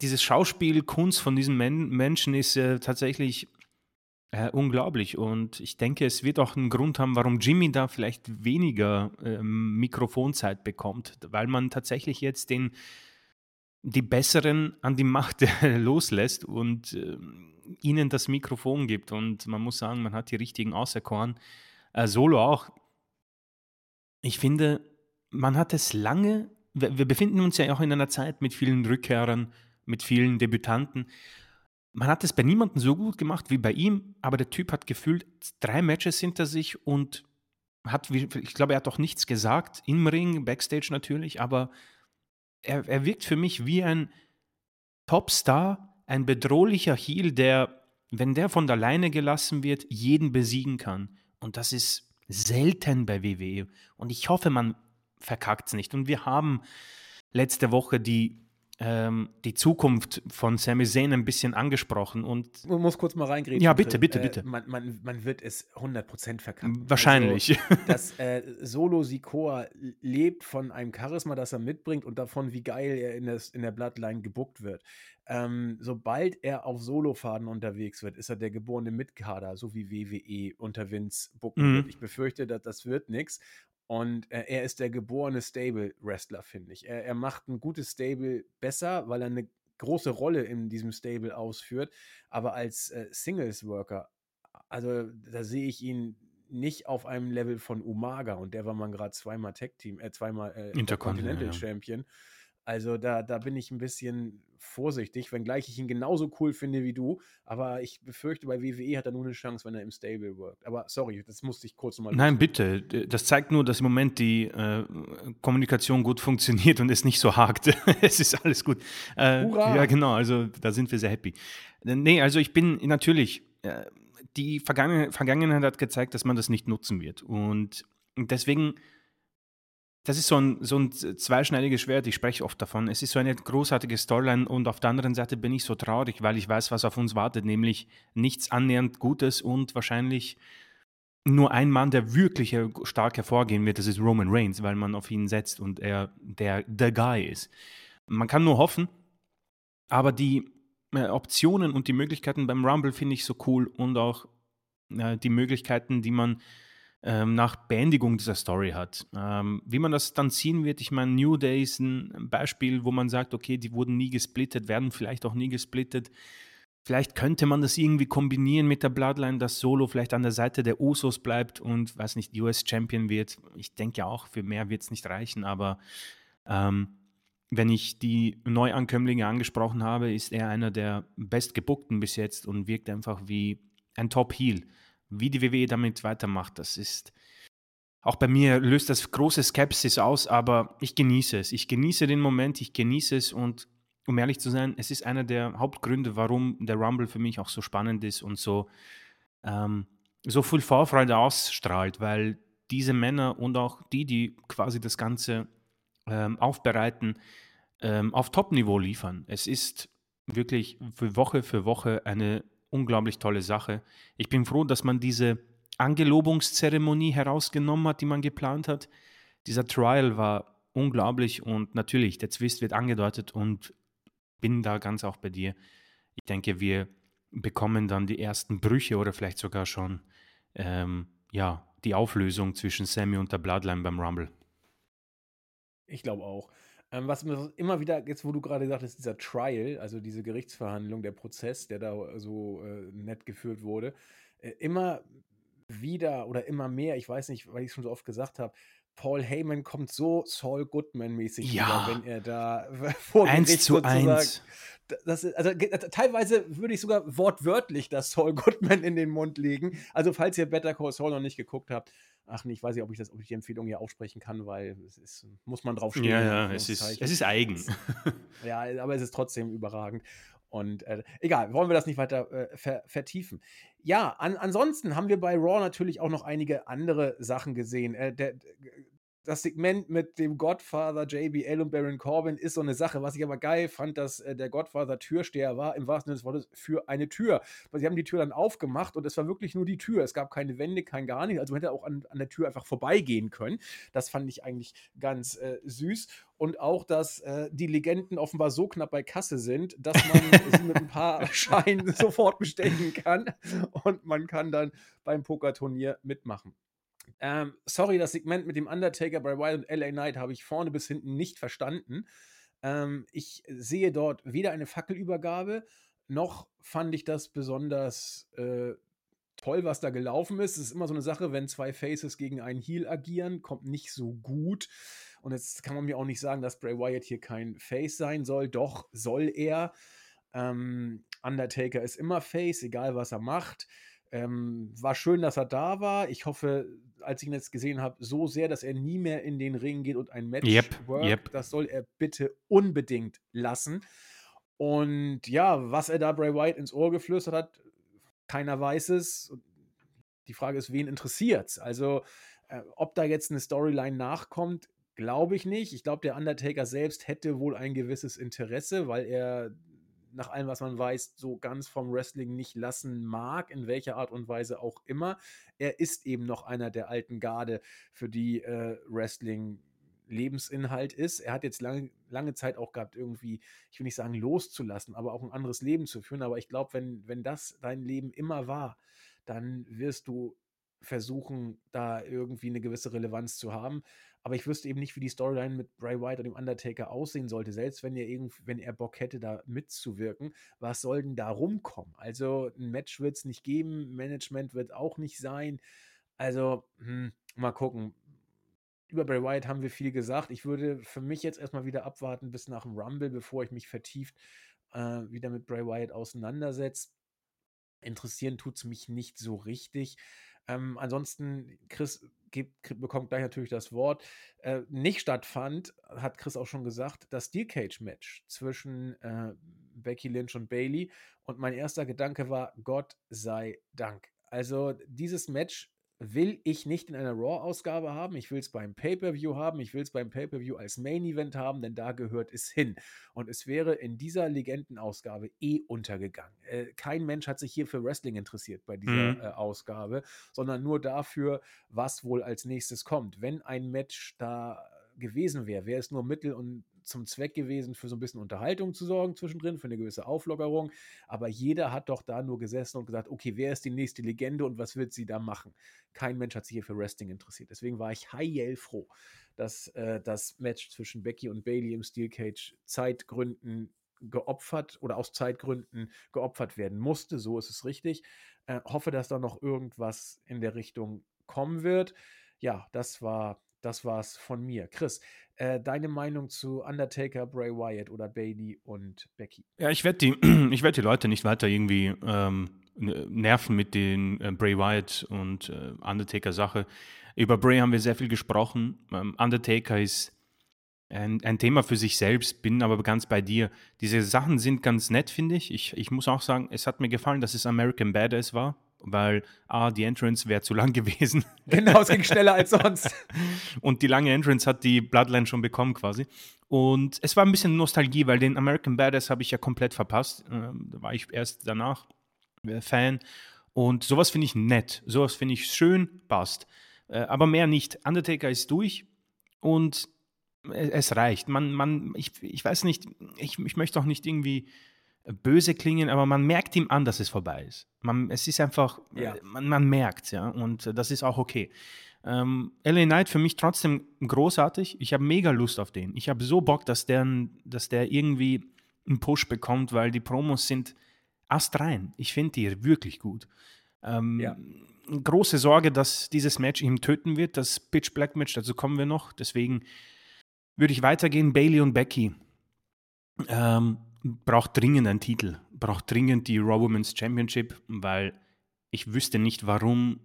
dieses Schauspiel, Kunst von diesen Men Menschen ist äh, tatsächlich äh, unglaublich. Und ich denke, es wird auch einen Grund haben, warum Jimmy da vielleicht weniger äh, Mikrofonzeit bekommt, weil man tatsächlich jetzt den die Besseren an die Macht loslässt. Und ähm, ihnen das Mikrofon gibt. Und man muss sagen, man hat die richtigen auserkoren. Äh, Solo auch. Ich finde, man hat es lange, wir, wir befinden uns ja auch in einer Zeit mit vielen Rückkehrern, mit vielen Debütanten. Man hat es bei niemandem so gut gemacht wie bei ihm, aber der Typ hat gefühlt drei Matches hinter sich und hat, ich glaube, er hat auch nichts gesagt, im Ring, Backstage natürlich, aber er, er wirkt für mich wie ein Topstar, ein bedrohlicher Heal, der, wenn der von der Leine gelassen wird, jeden besiegen kann. Und das ist selten bei WWE. Und ich hoffe, man verkackt es nicht. Und wir haben letzte Woche die ähm, die Zukunft von Sami Zayn ein bisschen angesprochen und Man muss kurz mal reingreifen. Ja, bitte, bitte, Äh, bitte. man, man, man wird es 100% verkacken. wahrscheinlich. Also, das äh, Solo Sikoa lebt von einem Charisma, das er mitbringt und davon, wie geil er in, das, in der Bloodline gebuckt wird. Ähm, sobald er auf Solofaden unterwegs wird, ist er der geborene Mitkader, so wie WWE unter Vince bucken Mhm. wird. Ich befürchte, dass das wird nichts. Und äh, er ist der geborene Stable-Wrestler, finde ich. Er, er macht ein gutes Stable besser, weil er eine große Rolle in diesem Stable ausführt. Aber als äh, Singles-Worker, also da sehe ich ihn nicht auf einem Level von Umaga und der war man gerade zweimal Tag-Team, äh, zweimal äh, Intercontinental, Continental ja. Also da, da bin ich ein bisschen vorsichtig, wenngleich ich ihn genauso cool finde wie du. Aber ich befürchte, bei WWE hat er nur eine Chance, wenn er im Stable workt. Aber sorry, das musste ich kurz nochmal Nein, bitte. Das zeigt nur, dass im Moment die äh, Kommunikation gut funktioniert und es nicht so hakt. es ist alles gut. Äh, Hurra! ja, genau. Also da sind wir sehr happy. Äh, Nee, also ich bin natürlich, äh, die Vergangen Vergangenheit hat gezeigt, dass man das nicht nutzen wird. Und deswegen, das ist so ein, so ein zweischneidiges Schwert. Ich spreche oft davon. Es ist so eine großartige Storyline und auf der anderen Seite bin ich so traurig, weil ich weiß, was auf uns wartet, nämlich nichts annähernd Gutes und wahrscheinlich nur ein Mann, der wirklich stark hervorgehen wird, das ist Roman Reigns, weil man auf ihn setzt und er der der Guy ist. Man kann nur hoffen, aber die äh, Optionen und die Möglichkeiten beim Rumble finde ich so cool und auch äh, die Möglichkeiten, die man ähm, nach Beendigung dieser Story hat. Ähm, wie man das dann ziehen wird, ich meine, New Day ist ein Beispiel, wo man sagt, okay, die wurden nie gesplittet, werden vielleicht auch nie gesplittet. Vielleicht könnte man das irgendwie kombinieren mit der Bloodline, dass Solo vielleicht an der Seite der Usos bleibt und, weiß nicht, US-Champion wird. Ich denke auch, für mehr wird es nicht reichen, aber ähm, wenn ich die Neuankömmlinge angesprochen habe, ist er einer der bestgebuckten bis jetzt und wirkt einfach wie ein Top-Heel. Wie die WWE damit weitermacht, das ist auch bei mir löst das große Skepsis aus, aber ich genieße es. Ich genieße den Moment, ich genieße es und um ehrlich zu sein, es ist einer der Hauptgründe, warum der Rumble für mich auch so spannend ist und so, ähm, so viel Vorfreude ausstrahlt, weil diese Männer und auch die, die quasi das Ganze ähm, aufbereiten, ähm, auf Top-Niveau liefern. Es ist wirklich für Woche für Woche eine unglaublich tolle Sache. Ich bin froh, dass man diese Angelobungszeremonie herausgenommen hat, die man geplant hat. Dieser Trial war unglaublich und natürlich, der Twist wird angedeutet und bin da ganz auch bei dir. Ich denke, wir bekommen dann die ersten Brüche oder vielleicht sogar schon ähm, ja, die Auflösung zwischen Sammy und der Bloodline beim Rumble. Ich glaube auch. Ähm, was immer wieder, jetzt wo du gerade sagtest, dieser Trial, also diese Gerichtsverhandlung, der Prozess, der da so äh, nett geführt wurde, äh, immer wieder oder immer mehr, ich weiß nicht, weil ich es schon so oft gesagt habe, Paul Heyman kommt so Saul Goodman-mäßig Ja. wieder, wenn er da vor Eins zu eins. das ist, also ge- teilweise würde ich sogar wortwörtlich das Saul Goodman in den Mund legen. Also falls ihr Better Call Saul noch nicht geguckt habt, ach nee, ich weiß nicht, ob ich das, ob ich die Empfehlung hier aussprechen kann, weil es ist, muss man drauf stehen. Ja, ja, es ist, es ist eigen. Ja, aber es ist trotzdem überragend. Und äh, egal, wollen wir das nicht weiter äh, ver vertiefen. Ja, an, ansonsten haben wir bei Raw natürlich auch noch einige andere Sachen gesehen. Äh, der, das Segment mit dem Godfather, JBL und Baron Corbin ist so eine Sache. Was ich aber geil fand, dass äh, der Godfather Türsteher war, im wahrsten Sinne des Wortes, für eine Tür. Weil sie haben die Tür dann aufgemacht und es war wirklich nur die Tür. Es gab keine Wände, kein gar nichts. Also man hätte auch an, an der Tür einfach vorbeigehen können. Das fand ich eigentlich ganz äh, süß. Und auch, dass äh, die Legenden offenbar so knapp bei Kasse sind, dass man sie mit ein paar Scheinen sofort bestellen kann. Und man kann dann beim Pokerturnier mitmachen. Ähm, sorry, das Segment mit dem Undertaker, Bray Wyatt und LA Knight habe ich vorne bis hinten nicht verstanden. Ähm, ich sehe dort weder eine Fackelübergabe, noch fand ich das besonders äh, toll, was da gelaufen ist. Es ist immer so eine Sache, wenn zwei Faces gegen einen Heel agieren, kommt nicht so gut. Und jetzt kann man mir auch nicht sagen, dass Bray Wyatt hier kein Face sein soll. Doch, soll er. Ähm, Undertaker ist immer Face, egal was er macht. Ähm, war schön, dass er da war. Ich hoffe, als ich ihn jetzt gesehen habe, so sehr, dass er nie mehr in den Ring geht und ein Match Yep, work. yep. Das soll er bitte unbedingt lassen. Und ja, was er da Bray Wyatt ins Ohr geflüstert hat, keiner weiß es. Die Frage ist, wen interessiert's? Also, äh, ob da jetzt eine Storyline nachkommt, glaube ich nicht. Ich glaube, der Undertaker selbst hätte wohl ein gewisses Interesse, weil er nach allem, was man weiß, so ganz vom Wrestling nicht lassen mag, in welcher Art und Weise auch immer. Er ist eben noch einer der alten Garde, für die äh, Wrestling Lebensinhalt ist. Er hat jetzt lange, lange Zeit auch gehabt, irgendwie, ich will nicht sagen loszulassen, aber auch ein anderes Leben zu führen. Aber ich glaube, wenn, wenn das dein Leben immer war, dann wirst du versuchen, da irgendwie eine gewisse Relevanz zu haben. Aber ich wüsste eben nicht, wie die Storyline mit Bray Wyatt und dem Undertaker aussehen sollte. Selbst wenn er, irgend, wenn er Bock hätte, da mitzuwirken, was soll denn da rumkommen? Also ein Match wird es nicht geben, Management wird auch nicht sein. Also, hm, mal gucken. Über Bray Wyatt haben wir viel gesagt. Ich würde für mich jetzt erstmal wieder abwarten bis nach dem Rumble, bevor ich mich vertieft äh, wieder mit Bray Wyatt auseinandersetze. Interessieren tut es mich nicht so richtig. Ähm, ansonsten, Chris gibt, bekommt gleich natürlich das Wort. Äh, nicht stattfand, hat Chris auch schon gesagt, das Steel Cage Match zwischen äh, Becky Lynch und Bailey. Und mein erster Gedanke war, Gott sei Dank. Also dieses Match will ich nicht in einer Raw-Ausgabe haben. Ich will es beim Pay-Per-View haben. Ich will es beim Pay-Per-View als Main-Event haben, denn da gehört es hin. Und es wäre in dieser Legendenausgabe eh untergegangen. Äh, kein Mensch hat sich hier für Wrestling interessiert bei dieser mhm. äh, Ausgabe, sondern nur dafür, was wohl als nächstes kommt. Wenn ein Match da gewesen wäre, wäre es nur Mittel und zum Zweck gewesen, für so ein bisschen Unterhaltung zu sorgen zwischendrin, für eine gewisse Auflockerung. Aber jeder hat doch da nur gesessen und gesagt, okay, wer ist die nächste Legende und was wird sie da machen? Kein Mensch hat sich hier für Wrestling interessiert. Deswegen war ich heilfroh, dass äh, das Match zwischen Becky und Bailey im Steel Cage Zeitgründen geopfert oder aus Zeitgründen geopfert werden musste. So ist es richtig. Äh, hoffe, dass da noch irgendwas in der Richtung kommen wird. Ja, das war das war's von mir. Chris, äh, deine Meinung zu Undertaker, Bray Wyatt oder Bailey und Becky? Ja, ich werde die, werd die Leute nicht weiter irgendwie ähm, nerven mit den äh, Bray Wyatt und äh, Undertaker-Sache. Über Bray haben wir sehr viel gesprochen. Ähm, Undertaker ist ein, ein, Thema für sich selbst, bin aber ganz bei dir. Diese Sachen sind ganz nett, finde ich. ich. Ich muss auch sagen, es hat mir gefallen, dass es American Badass war weil A, die Entrance wäre zu lang gewesen. Genau, es ging schneller als sonst. Und die lange Entrance hat die Bloodline schon bekommen quasi. Und es war ein bisschen Nostalgie, weil den American Badass habe ich ja komplett verpasst. Ähm, da war ich erst danach äh, Fan. Und sowas finde ich nett. Sowas finde ich schön, passt. Äh, aber mehr nicht. Undertaker ist durch und es reicht. Man, man, ich, ich weiß nicht, ich, ich möchte auch nicht irgendwie böse klingen, aber man merkt ihm an, dass es vorbei ist. Man, es ist einfach, ja. man, man merkt ja, und das ist auch okay. Ähm, LA Knight für mich trotzdem großartig. Ich habe mega Lust auf den. Ich habe so Bock, dass der, dass der irgendwie einen Push bekommt, weil die Promos sind astrein. Ich finde die wirklich gut. Ähm, ja. Große Sorge, dass dieses Match ihn töten wird, das Pitch Black Match, dazu kommen wir noch. Deswegen würde ich weitergehen. Bailey und Becky. Ähm, braucht dringend einen Titel, braucht dringend die Raw Women's Championship, weil ich wüsste nicht, warum,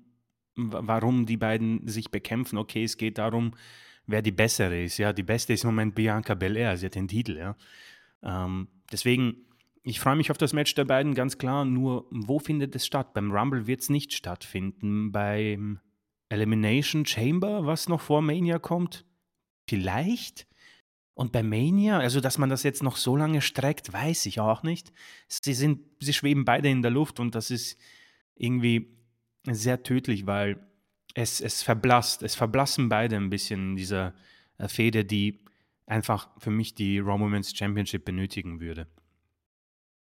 warum die beiden sich bekämpfen. Okay, es geht darum, wer die bessere ist. Ja, die beste ist im Moment Bianca Belair, sie hat den Titel. Ja. Ähm, deswegen, ich freue mich auf das Match der beiden, ganz klar. Nur, wo findet es statt? Beim Rumble wird es nicht stattfinden. Beim Elimination Chamber, was noch vor Mania kommt? Vielleicht? Und bei Mania, also dass man das jetzt noch so lange streckt, weiß ich auch nicht. Sie, sind, sie schweben beide in der Luft und das ist irgendwie sehr tödlich, weil es, es verblasst, es verblassen beide ein bisschen in dieser äh, Fehde, die einfach für mich die Raw Women's Championship benötigen würde.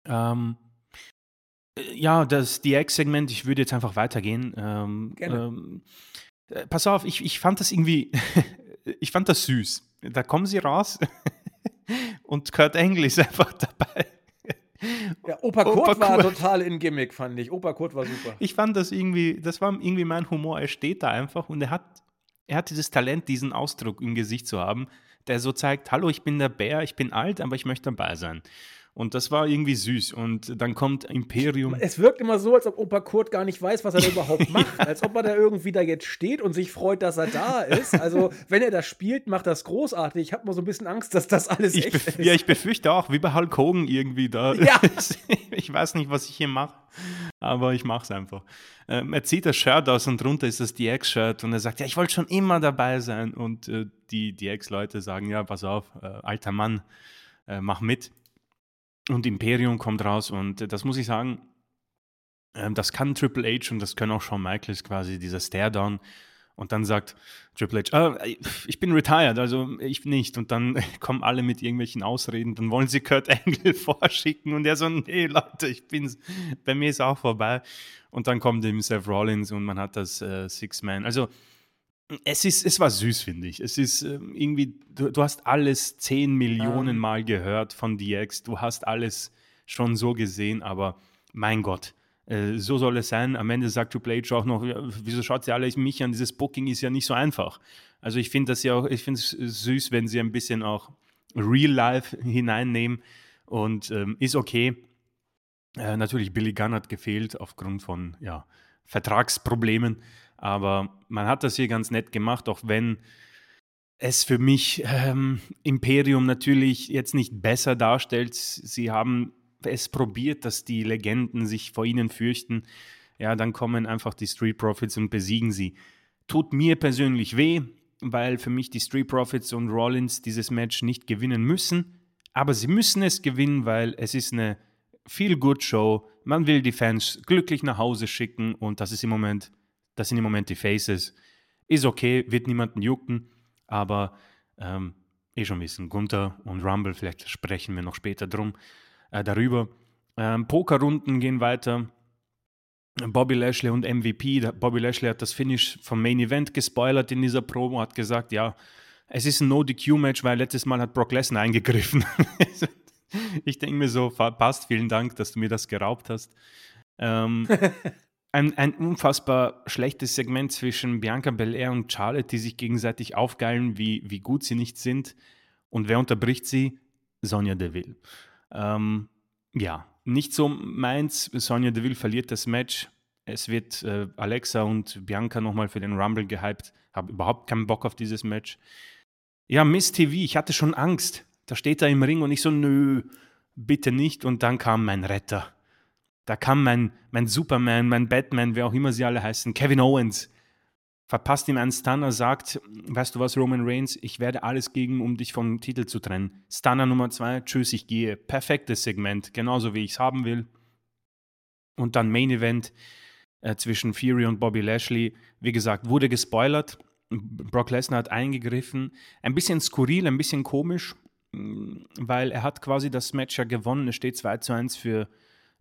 Ähm, äh, ja, das DX-Segment, ich würde jetzt einfach weitergehen. Ähm, Gerne. Ähm, äh, pass auf, ich, ich fand das irgendwie, ich fand das süß da kommen sie raus und Kurt Engel ist einfach dabei. Ja, Opa Kurt Opa war Kurt. total in Gimmick, fand ich. Opa Kurt war super. Ich fand das irgendwie, das war irgendwie mein Humor. Er steht da einfach und er hat, er hat dieses Talent, diesen Ausdruck im Gesicht zu haben, der so zeigt: Hallo, ich bin der Bär, ich bin alt, aber ich möchte dabei sein. Und das war irgendwie süß. Und dann kommt Imperium. Es wirkt immer so, als ob Opa Kurt gar nicht weiß, was er da überhaupt macht. ja. Als ob er da irgendwie da jetzt steht und sich freut, dass er da ist. Also, wenn er das spielt, macht das großartig. Ich habe mal so ein bisschen Angst, dass das alles ich echt ist. Ja, ich befürchte auch, wie bei Hulk Hogan irgendwie da. Ja. ich weiß nicht, was ich hier mache, aber ich mache es einfach. Ähm, er zieht das Shirt aus und drunter ist das DX-Shirt und er sagt, ja, ich wollte schon immer dabei sein. Und äh, die DX-Leute sagen, ja, pass auf, äh, alter Mann, äh, mach mit. Und Imperium kommt raus und das muss ich sagen, ähm, das kann Triple H und das können auch Shawn Michaels quasi, dieser Stare-Down. Und dann sagt Triple H, ah, ich bin retired, also ich nicht. Und dann kommen alle mit irgendwelchen Ausreden, dann wollen sie Kurt Angle vorschicken und er so, nee Leute, ich bin's, bei mir ist auch vorbei. Und dann kommt eben Seth Rollins und man hat das äh, Six-Man. Also es, ist, es war süß, finde ich. Es ist äh, irgendwie, du, du, hast alles zehn Millionen um. Mal gehört von DX. Du hast alles schon so gesehen, aber mein Gott, äh, so soll es sein. Am Ende sagt Triple H auch noch, wieso schaut sie alle mich an? Dieses Booking ist ja nicht so einfach. Also ich finde das ja auch, ich finde es süß, wenn sie ein bisschen auch Real Life hineinnehmen und ähm, ist okay. Äh, natürlich, Billy Gunn hat gefehlt aufgrund von ja, Vertragsproblemen. Aber man hat das hier ganz nett gemacht, auch wenn es für mich ähm, Imperium natürlich jetzt nicht besser darstellt. Sie haben es probiert, dass die Legenden sich vor ihnen fürchten. Ja, dann kommen einfach die Street Profits und besiegen sie. Tut mir persönlich weh, weil für mich die Street Profits und Rollins dieses Match nicht gewinnen müssen. Aber sie müssen es gewinnen, weil es ist eine Feel-Good-Show. Man will die Fans glücklich nach Hause schicken und das ist im Moment das sind im Moment die Faces. Ist okay, wird niemanden jucken, aber ähm, eh schon wissen, Gunther und Rumble, vielleicht sprechen wir noch später drum, äh, darüber. Ähm, Pokerrunden gehen weiter. Bobby Lashley und MVP. Bobby Lashley hat das Finish vom Main Event gespoilert in dieser Promo, hat gesagt, ja, es ist ein No-DQ-Match, weil letztes Mal hat Brock Lesnar eingegriffen. ich denke mir so, passt, vielen Dank, dass du mir das geraubt hast. Ähm, ein, ein unfassbar schlechtes Segment zwischen Bianca Belair und Charlotte, die sich gegenseitig aufgeilen, wie, wie gut sie nicht sind. Und wer unterbricht sie? Sonja Deville. Ähm, ja, nicht so meins. Sonja Deville verliert das Match. Es wird äh, Alexa und Bianca nochmal für den Rumble gehypt. Habe überhaupt keinen Bock auf dieses Match. Ja, Miss TV, ich hatte schon Angst. Da steht er im Ring und ich so, nö, bitte nicht. Und dann kam mein Retter. Da kam mein, mein Superman, mein Batman, wer auch immer sie alle heißen, Kevin Owens, verpasst ihm einen Stunner, sagt, weißt du was, Roman Reigns, ich werde alles gegen, um dich vom Titel zu trennen. Stunner Nummer zwei, tschüss, ich gehe. Perfektes Segment, genauso wie ich es haben will. Und dann Main Event äh, zwischen Fury und Bobby Lashley. Wie gesagt, wurde gespoilert. Brock Lesnar hat eingegriffen. Ein bisschen skurril, ein bisschen komisch, weil er hat quasi das Match ja gewonnen. Es steht 2 zu 1 für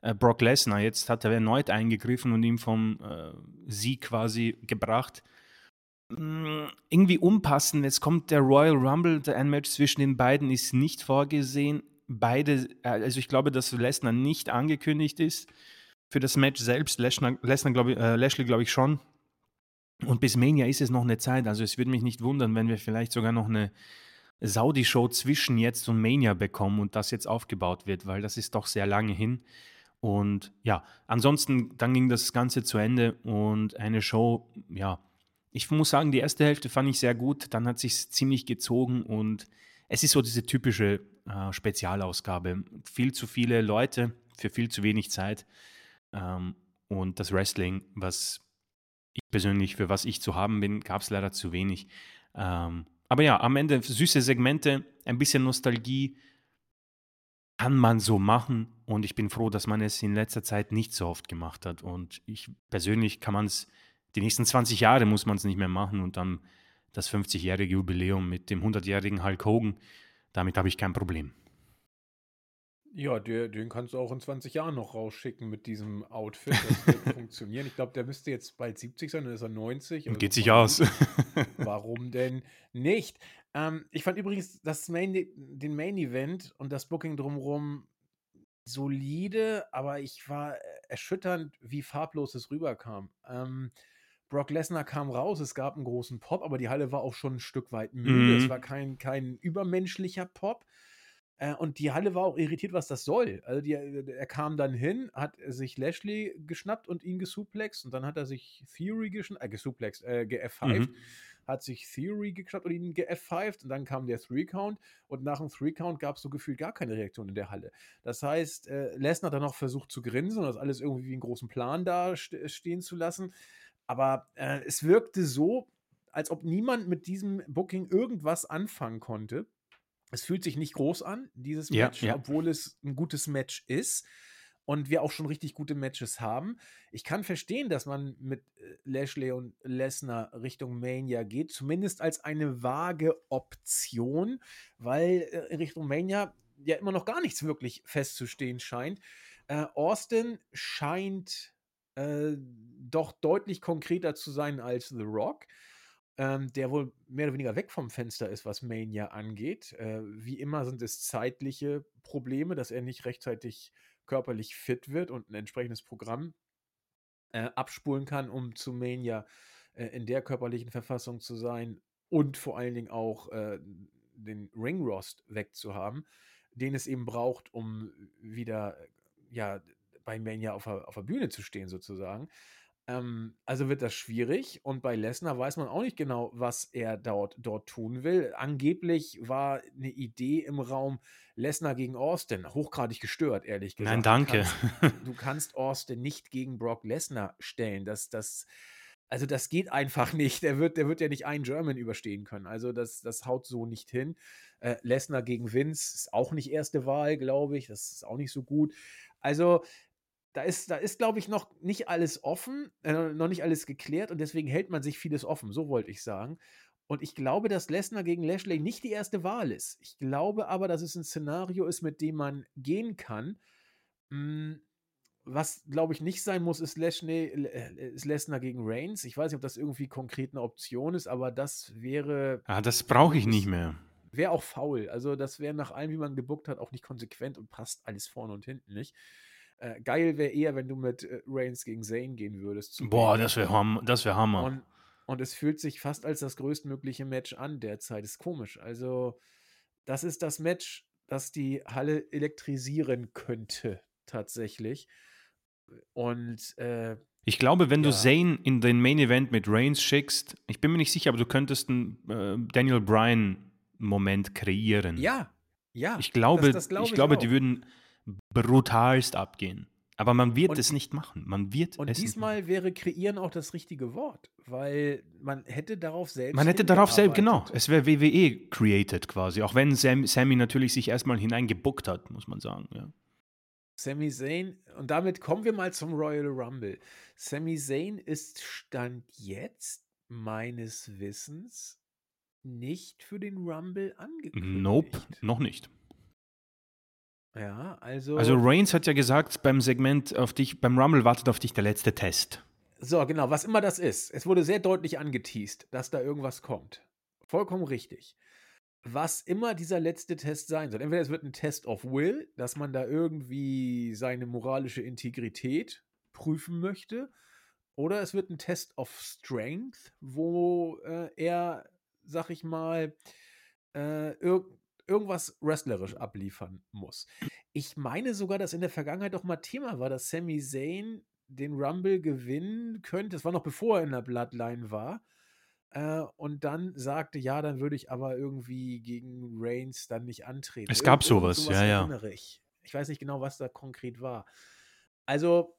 äh, Brock Lesnar. Jetzt hat er erneut eingegriffen und ihm vom äh, Sieg quasi gebracht. Mm, irgendwie unpassend. Jetzt kommt der Royal Rumble. Ein Match zwischen den beiden ist nicht vorgesehen. Beide, äh, also ich glaube, dass Lesnar nicht angekündigt ist. Für das Match selbst, Lesnar, Lesnar glaub ich, äh, Lashley glaube ich schon. Und bis Mania ist es noch eine Zeit. Also es würde mich nicht wundern, wenn wir vielleicht sogar noch eine Saudi-Show zwischen jetzt und Mania bekommen und das jetzt aufgebaut wird, weil das ist doch sehr lange hin. Und ja, ansonsten, dann ging das Ganze zu Ende und eine Show, ja, ich muss sagen, die erste Hälfte fand ich sehr gut, dann hat sich ziemlich gezogen und es ist so diese typische äh, Spezialausgabe. Viel zu viele Leute für viel zu wenig Zeit ähm, und das Wrestling, was ich persönlich, für was ich zu haben bin, gab es leider zu wenig. Ähm, aber ja, am Ende süße Segmente, ein bisschen Nostalgie, kann man so machen und ich bin froh, dass man es in letzter Zeit nicht so oft gemacht hat. Und ich persönlich kann man es, die nächsten 20 Jahre muss man es nicht mehr machen und dann das 50-jährige Jubiläum mit dem 100-jährigen Hulk Hogan, damit habe ich kein Problem. Ja, der, den kannst du auch in 20 Jahren noch rausschicken mit diesem Outfit. Das wird funktionieren. Ich glaube, der müsste jetzt bald 70 sein, dann ist er 90. Also Geht sich aus. warum denn nicht? Ähm, ich fand übrigens das Main, den Main Event und das Booking drumherum solide, aber ich war erschütternd, wie farblos es rüberkam. Ähm, Brock Lesnar kam raus, es gab einen großen Pop, aber die Halle war auch schon ein Stück weit müde. Mhm. Es war kein, kein übermenschlicher Pop. Äh, und die Halle war auch irritiert, was das soll. Also die, er kam dann hin, hat sich Lashley geschnappt und ihn gesuplext und dann hat er sich Theory geschnappt, äh, gesuplext, äh, ge-F5, mhm. hat sich Theory geschnappt und ihn ge-F5 und dann kam der Three-Count und nach dem Three-Count gab es so gefühlt gar keine Reaktion in der Halle. Das heißt, äh, Lesnar hat dann noch versucht zu grinsen und das alles irgendwie wie einen großen Plan da st stehen zu lassen. Aber äh, es wirkte so, als ob niemand mit diesem Booking irgendwas anfangen konnte. Es fühlt sich nicht groß an, dieses Ja, Match, ja. obwohl es ein gutes Match ist und wir auch schon richtig gute Matches haben. Ich kann verstehen, dass man mit äh, Lashley und Lesnar Richtung Mania geht, zumindest als eine vage Option, weil äh, in Richtung Mania ja immer noch gar nichts wirklich festzustehen scheint. Äh, Austin scheint äh, doch deutlich konkreter zu sein als The Rock ähm, der wohl mehr oder weniger weg vom Fenster ist, was Mania angeht. Äh, wie immer sind es zeitliche Probleme, dass er nicht rechtzeitig körperlich fit wird und ein entsprechendes Programm äh, abspulen kann, um zu Mania äh, in der körperlichen Verfassung zu sein und vor allen Dingen auch äh, den Ringrost wegzuhaben, den es eben braucht, um wieder ja, bei Mania auf der, auf der Bühne zu stehen, sozusagen. Ähm, also wird das schwierig und bei Lesnar weiß man auch nicht genau, was er dort, dort tun will. Angeblich war eine Idee im Raum Lesnar gegen Austin. Hochgradig gestört, ehrlich gesagt. Nein, danke. Du kannst, du kannst Austin nicht gegen Brock Lesnar stellen. Das, das, also das geht einfach nicht. Der wird, der wird ja nicht einen German überstehen können. Also das, das haut so nicht hin. Äh, Lesnar gegen Vince ist auch nicht erste Wahl, glaube ich. Das ist auch nicht so gut. Also da ist, da ist, glaube ich, noch nicht alles offen, äh, noch nicht alles geklärt und deswegen hält man sich vieles offen, so wollte ich sagen. Und ich glaube, dass Lesnar gegen Lashley nicht die erste Wahl ist. Ich glaube aber, dass es ein Szenario ist, mit dem man gehen kann. Hm, was, glaube ich, nicht sein muss, ist, Lashley, äh, ist Lesnar gegen Reigns. Ich weiß nicht, ob das irgendwie konkret eine Option ist, aber das wäre. Ah, das brauche ich nicht mehr. Wäre auch faul. Also, das wäre nach allem, wie man gebuckt hat, auch nicht konsequent und passt alles vorne und hinten nicht. Äh, geil wäre eher, wenn du mit äh, Reigns gegen Zane gehen würdest. Boah, das wäre Ham das wär Hammer. Und, und es fühlt sich fast als das größtmögliche Match an derzeit. Ist komisch. Also, das ist das Match, das die Halle elektrisieren könnte, tatsächlich. Und äh, ich glaube, wenn ja. du Zane in den Main Event mit Reigns schickst, ich bin mir nicht sicher, aber du könntest einen äh, Daniel Bryan-Moment kreieren. Ja, ja. Ich glaube, das, das glaub ich, ich glaube auch. die würden brutalst abgehen. Aber man wird Und- es nicht machen. Man wird Und es diesmal wäre kreieren auch das richtige Wort, weil man hätte darauf selbst. Man hätte darauf selbst, genau, es wäre WWE created quasi, auch wenn Sam, Sammy natürlich sich erstmal hineingebuckt hat, muss man sagen. Ja. Sami Zayn, und damit kommen wir mal zum Royal Rumble. Sami Zayn ist Stand jetzt meines Wissens nicht für den Rumble angekündigt. Nope, noch nicht. Ja, also. Also Reigns hat ja gesagt beim Segment auf dich, beim Rumble wartet auf dich der letzte Test. So, genau, was immer das ist. Es wurde sehr deutlich angeteased, dass da irgendwas kommt. Vollkommen richtig. Was immer dieser letzte Test sein soll. Entweder es wird ein Test of Will, dass man da irgendwie seine moralische Integrität prüfen möchte, oder es wird ein Test of Strength, wo äh, er, sag ich mal, äh, irg irgendwas wrestlerisch abliefern muss. Ich meine sogar, dass in der Vergangenheit doch mal Thema war, dass Sami Zayn den Rumble gewinnen könnte. Das war noch bevor er in der Bloodline war. Äh, und dann sagte, ja, dann würde ich aber irgendwie gegen Reigns dann nicht antreten. Es gab Irgend- sowas, ja, ja. Ich. ich weiß nicht genau, was da konkret war. Also,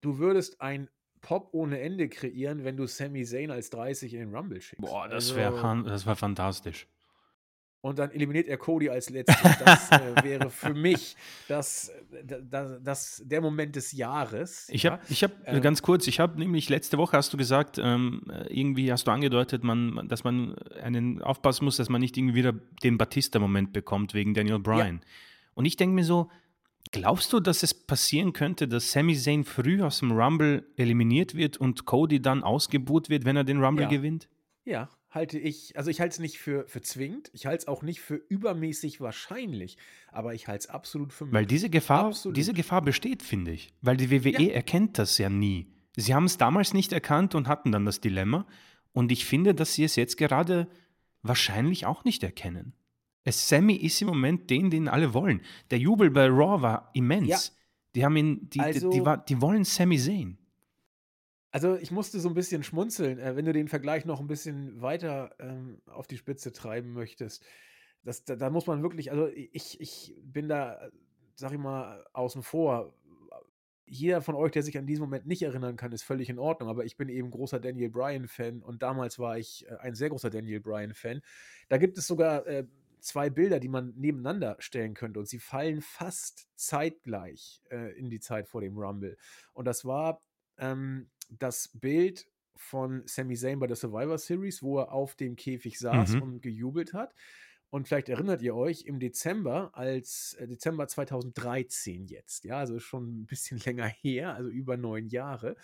du würdest ein Pop ohne Ende kreieren, wenn du Sami Zayn als 30 in den Rumble schickst. Boah, das Also- wäre das wär fantastisch. Und dann eliminiert er Cody als letztes. Das äh, wäre für mich das, das, das, der Moment des Jahres. Ich ja. habe, ich habe Ähm, ganz kurz, ich habe nämlich letzte Woche hast du gesagt, ähm, äh, irgendwie hast du angedeutet, man, dass man einen aufpassen muss, dass man nicht irgendwie wieder den Batista-Moment bekommt wegen Daniel Bryan. Und ich denke mir so, glaubst du, dass es passieren könnte, dass Sami Zayn früh aus dem Rumble eliminiert wird und Cody dann ausgebuht wird, wenn er den Rumble Ja. gewinnt? Ja, halte ich, also ich halte es nicht für, für zwingend, ich halte es auch nicht für übermäßig wahrscheinlich, aber ich halte es absolut für Weil diese Gefahr, Absolut. diese Gefahr besteht, finde ich. Weil die WWE Ja. erkennt das ja nie. Sie haben es damals nicht erkannt und hatten dann das Dilemma. Und ich finde, dass sie es jetzt gerade wahrscheinlich auch nicht erkennen. Sammy ist im Moment den, den alle wollen. Der Jubel bei Raw war immens. Ja. Die haben ihn, die, also, die, die, die, wollen Sammy sehen. Also ich musste so ein bisschen schmunzeln, äh, wenn du den Vergleich noch ein bisschen weiter ähm, auf die Spitze treiben möchtest. Das, da, da, muss man wirklich, also ich, ich bin da, sag ich mal, außen vor. Jeder von euch, der sich an diesen Moment nicht erinnern kann, ist völlig in Ordnung. Aber ich bin eben großer Daniel Bryan-Fan und damals war ich äh, ein sehr großer Daniel Bryan-Fan. Da gibt es sogar äh, zwei Bilder, die man nebeneinander stellen könnte und sie fallen fast zeitgleich äh, in die Zeit vor dem Rumble. Und das war ähm, das Bild von Sami Zayn bei der Survivor Series, wo er auf dem Käfig saß mhm. und gejubelt hat. Und vielleicht erinnert ihr euch im Dezember, als äh, Dezember 2013 jetzt, ja, also schon ein bisschen länger her, also über neun Jahre,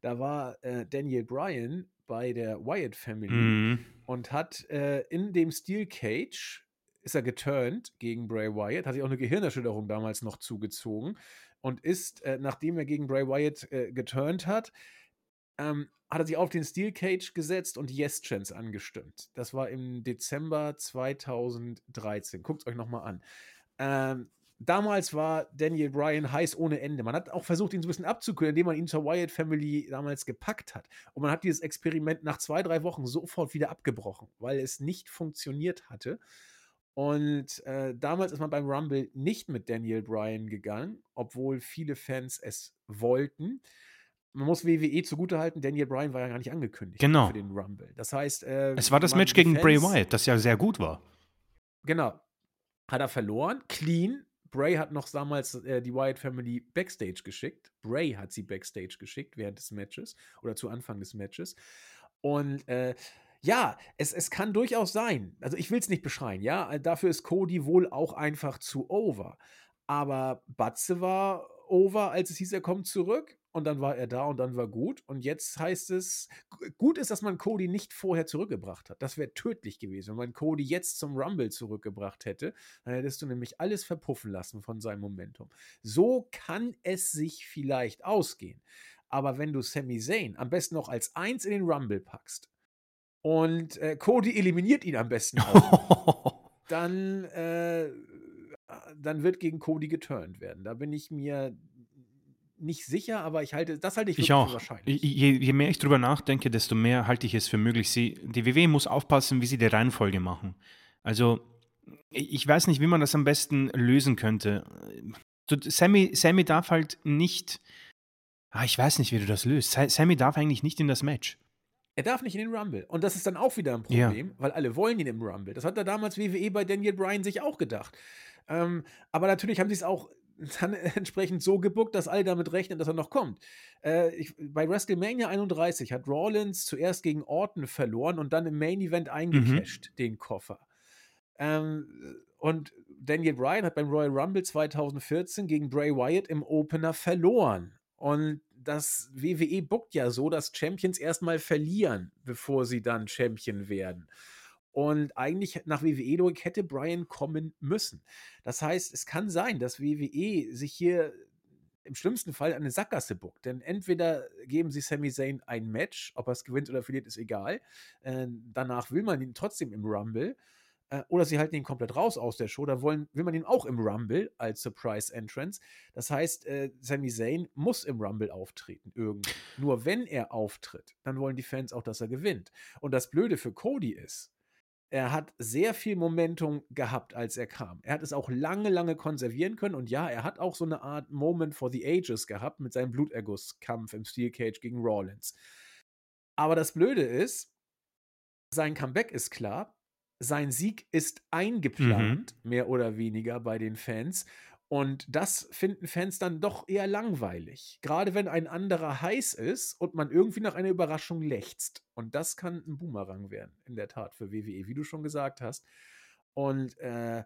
da war äh, Daniel Bryan bei der Wyatt Family mhm. und hat äh, in dem Steel Cage ist er geturnt gegen Bray Wyatt, hat sich auch eine Gehirnerschütterung damals noch zugezogen und ist, äh, nachdem er gegen Bray Wyatt äh, geturnt hat, ähm, hat er sich auf den Steel Cage gesetzt und Yes Chance angestimmt. Das war im Dezember 2013. Guckt euch nochmal an. Ähm, damals war Daniel Bryan heiß ohne Ende. Man hat auch versucht, ihn so ein bisschen abzukühlen, indem man ihn zur Wyatt Family damals gepackt hat. Und man hat dieses Experiment nach zwei, drei Wochen sofort wieder abgebrochen, weil es nicht funktioniert hatte. Und äh, damals ist man beim Rumble nicht mit Daniel Bryan gegangen, obwohl viele Fans es wollten. Man muss WWE zugutehalten, Daniel Bryan war ja gar nicht angekündigt genau. für den Rumble. Das heißt, äh, es war das Match gegen Fans, Bray Wyatt, das ja sehr gut war. Genau. Hat er verloren, clean. Bray hat noch damals äh, die Wyatt Family Backstage geschickt. Bray hat sie Backstage geschickt während des Matches oder zu Anfang des Matches. Und äh, ja, es, es kann durchaus sein. Also ich will es nicht beschreien, ja. Dafür ist Cody wohl auch einfach zu over. Aber Batze war over, als es hieß, er kommt zurück. Und dann war er da und dann war gut. Und jetzt heißt es, gut ist, dass man Cody nicht vorher zurückgebracht hat. Das wäre tödlich gewesen. Wenn man Cody jetzt zum Rumble zurückgebracht hätte, dann hättest du nämlich alles verpuffen lassen von seinem Momentum. So kann es sich vielleicht ausgehen. Aber wenn du Sami Zayn am besten noch als Eins in den Rumble packst, und äh, Cody eliminiert ihn am besten auch, dann, äh, dann wird gegen Cody geturnt werden. Da bin ich mir nicht sicher, aber ich halte, das halte ich, ich auch. für wahrscheinlich. Je, je, mehr ich drüber nachdenke, desto mehr halte ich es für möglich. Sie, die WWE muss aufpassen, wie sie die Reihenfolge machen. Also, ich weiß nicht, wie man das am besten lösen könnte. Sammy, Sammy darf halt nicht. Ah, ich weiß nicht, wie du das löst. Sammy darf eigentlich nicht in das Match. Er darf nicht in den Rumble. Und das ist dann auch wieder ein Problem, ja. weil alle wollen ihn im Rumble. Das hat er damals WWE bei Daniel Bryan sich auch gedacht. Ähm, aber natürlich haben sie es auch dann entsprechend so gebuckt, dass alle damit rechnen, dass er noch kommt. Äh, ich, bei WrestleMania 31 hat Rawlins zuerst gegen Orton verloren und dann im Main Event eingecasht, mhm. den Koffer. Ähm, und Daniel Bryan hat beim Royal Rumble 2014 gegen Bray Wyatt im Opener verloren. Und das WWE buckt ja so, dass Champions erstmal verlieren, bevor sie dann Champion werden. Und eigentlich nach WWE-Logik hätte Brian kommen müssen. Das heißt, es kann sein, dass WWE sich hier im schlimmsten Fall eine Sackgasse buckt. Denn entweder geben sie Sami Zayn ein Match, ob er es gewinnt oder verliert, ist egal. Äh, danach will man ihn trotzdem im Rumble. Äh, oder sie halten ihn komplett raus aus der Show. Da wollen, will man ihn auch im Rumble als Surprise Entrance. Das heißt, äh, Sami Zayn muss im Rumble auftreten, irgendwie. Nur wenn er auftritt, dann wollen die Fans auch, dass er gewinnt. Und das Blöde für Cody ist, er hat sehr viel Momentum gehabt, als er kam. Er hat es auch lange, lange konservieren können. Und ja, er hat auch so eine Art Moment for the Ages gehabt mit seinem Blutergusskampf im Steel Cage gegen Rawlins. Aber das Blöde ist, sein Comeback ist klar sein Sieg ist eingeplant, mhm. mehr oder weniger bei den Fans. Und das finden Fans dann doch eher langweilig. Gerade wenn ein anderer heiß ist und man irgendwie nach einer Überraschung lechzt. Und das kann ein Boomerang werden, in der Tat, für WWE, wie du schon gesagt hast. Und äh,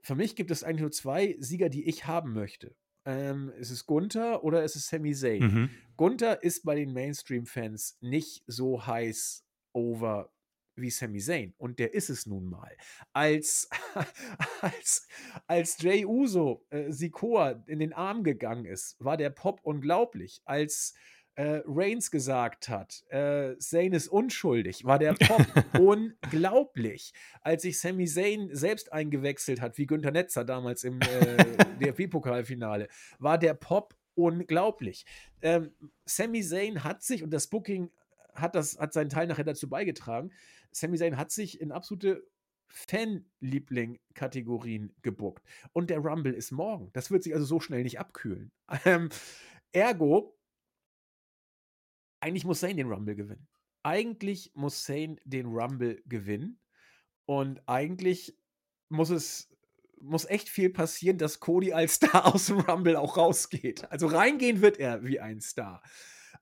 für mich gibt es eigentlich nur zwei Sieger, die ich haben möchte. Ähm, es ist Gunther oder es ist Sami Zayn. Mhm. Gunther ist bei den Mainstream-Fans nicht so heiß over wie Sami Zayn. Und der ist es nun mal. Als, als, als Jay Uso äh, Sikoa in den Arm gegangen ist, war der Pop unglaublich. Als äh, Reigns gesagt hat, äh, Zayn ist unschuldig, war der Pop unglaublich. Als sich Sami Zayn selbst eingewechselt hat, wie Günther Netzer damals im äh, DFB-Pokalfinale, war der Pop unglaublich. Ähm, Sami Zayn hat sich, und das Booking hat, das, hat seinen Teil nachher dazu beigetragen, Sami Zayn hat sich in absolute Fan-Liebling-Kategorien gebuckt. Und der Rumble ist morgen. Das wird sich also so schnell nicht abkühlen. Ähm, ergo, eigentlich muss Zayn den Rumble gewinnen. Eigentlich muss Zayn den Rumble gewinnen. Und eigentlich muss es muss echt viel passieren, dass Cody als Star aus dem Rumble auch rausgeht. Also reingehen wird er wie ein Star.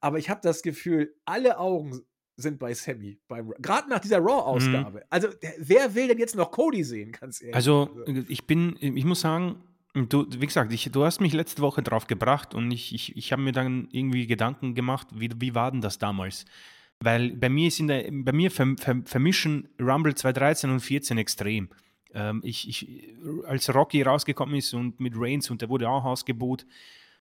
Aber ich habe das Gefühl, alle Augen sind bei Sammy. Gerade nach dieser Raw-Ausgabe. Mhm. Also, wer will denn jetzt noch Cody sehen, ganz ehrlich? Also, also, ich bin, ich muss sagen, du, wie gesagt, ich, du hast mich letzte Woche drauf gebracht und ich, ich, ich habe mir dann irgendwie Gedanken gemacht, wie, wie war denn das damals? Weil bei mir, ist in der, bei mir vermischen Rumble 2013 und 2014 extrem. Ähm, ich, ich, als Rocky rausgekommen ist und mit Reigns und der wurde auch ausgebucht,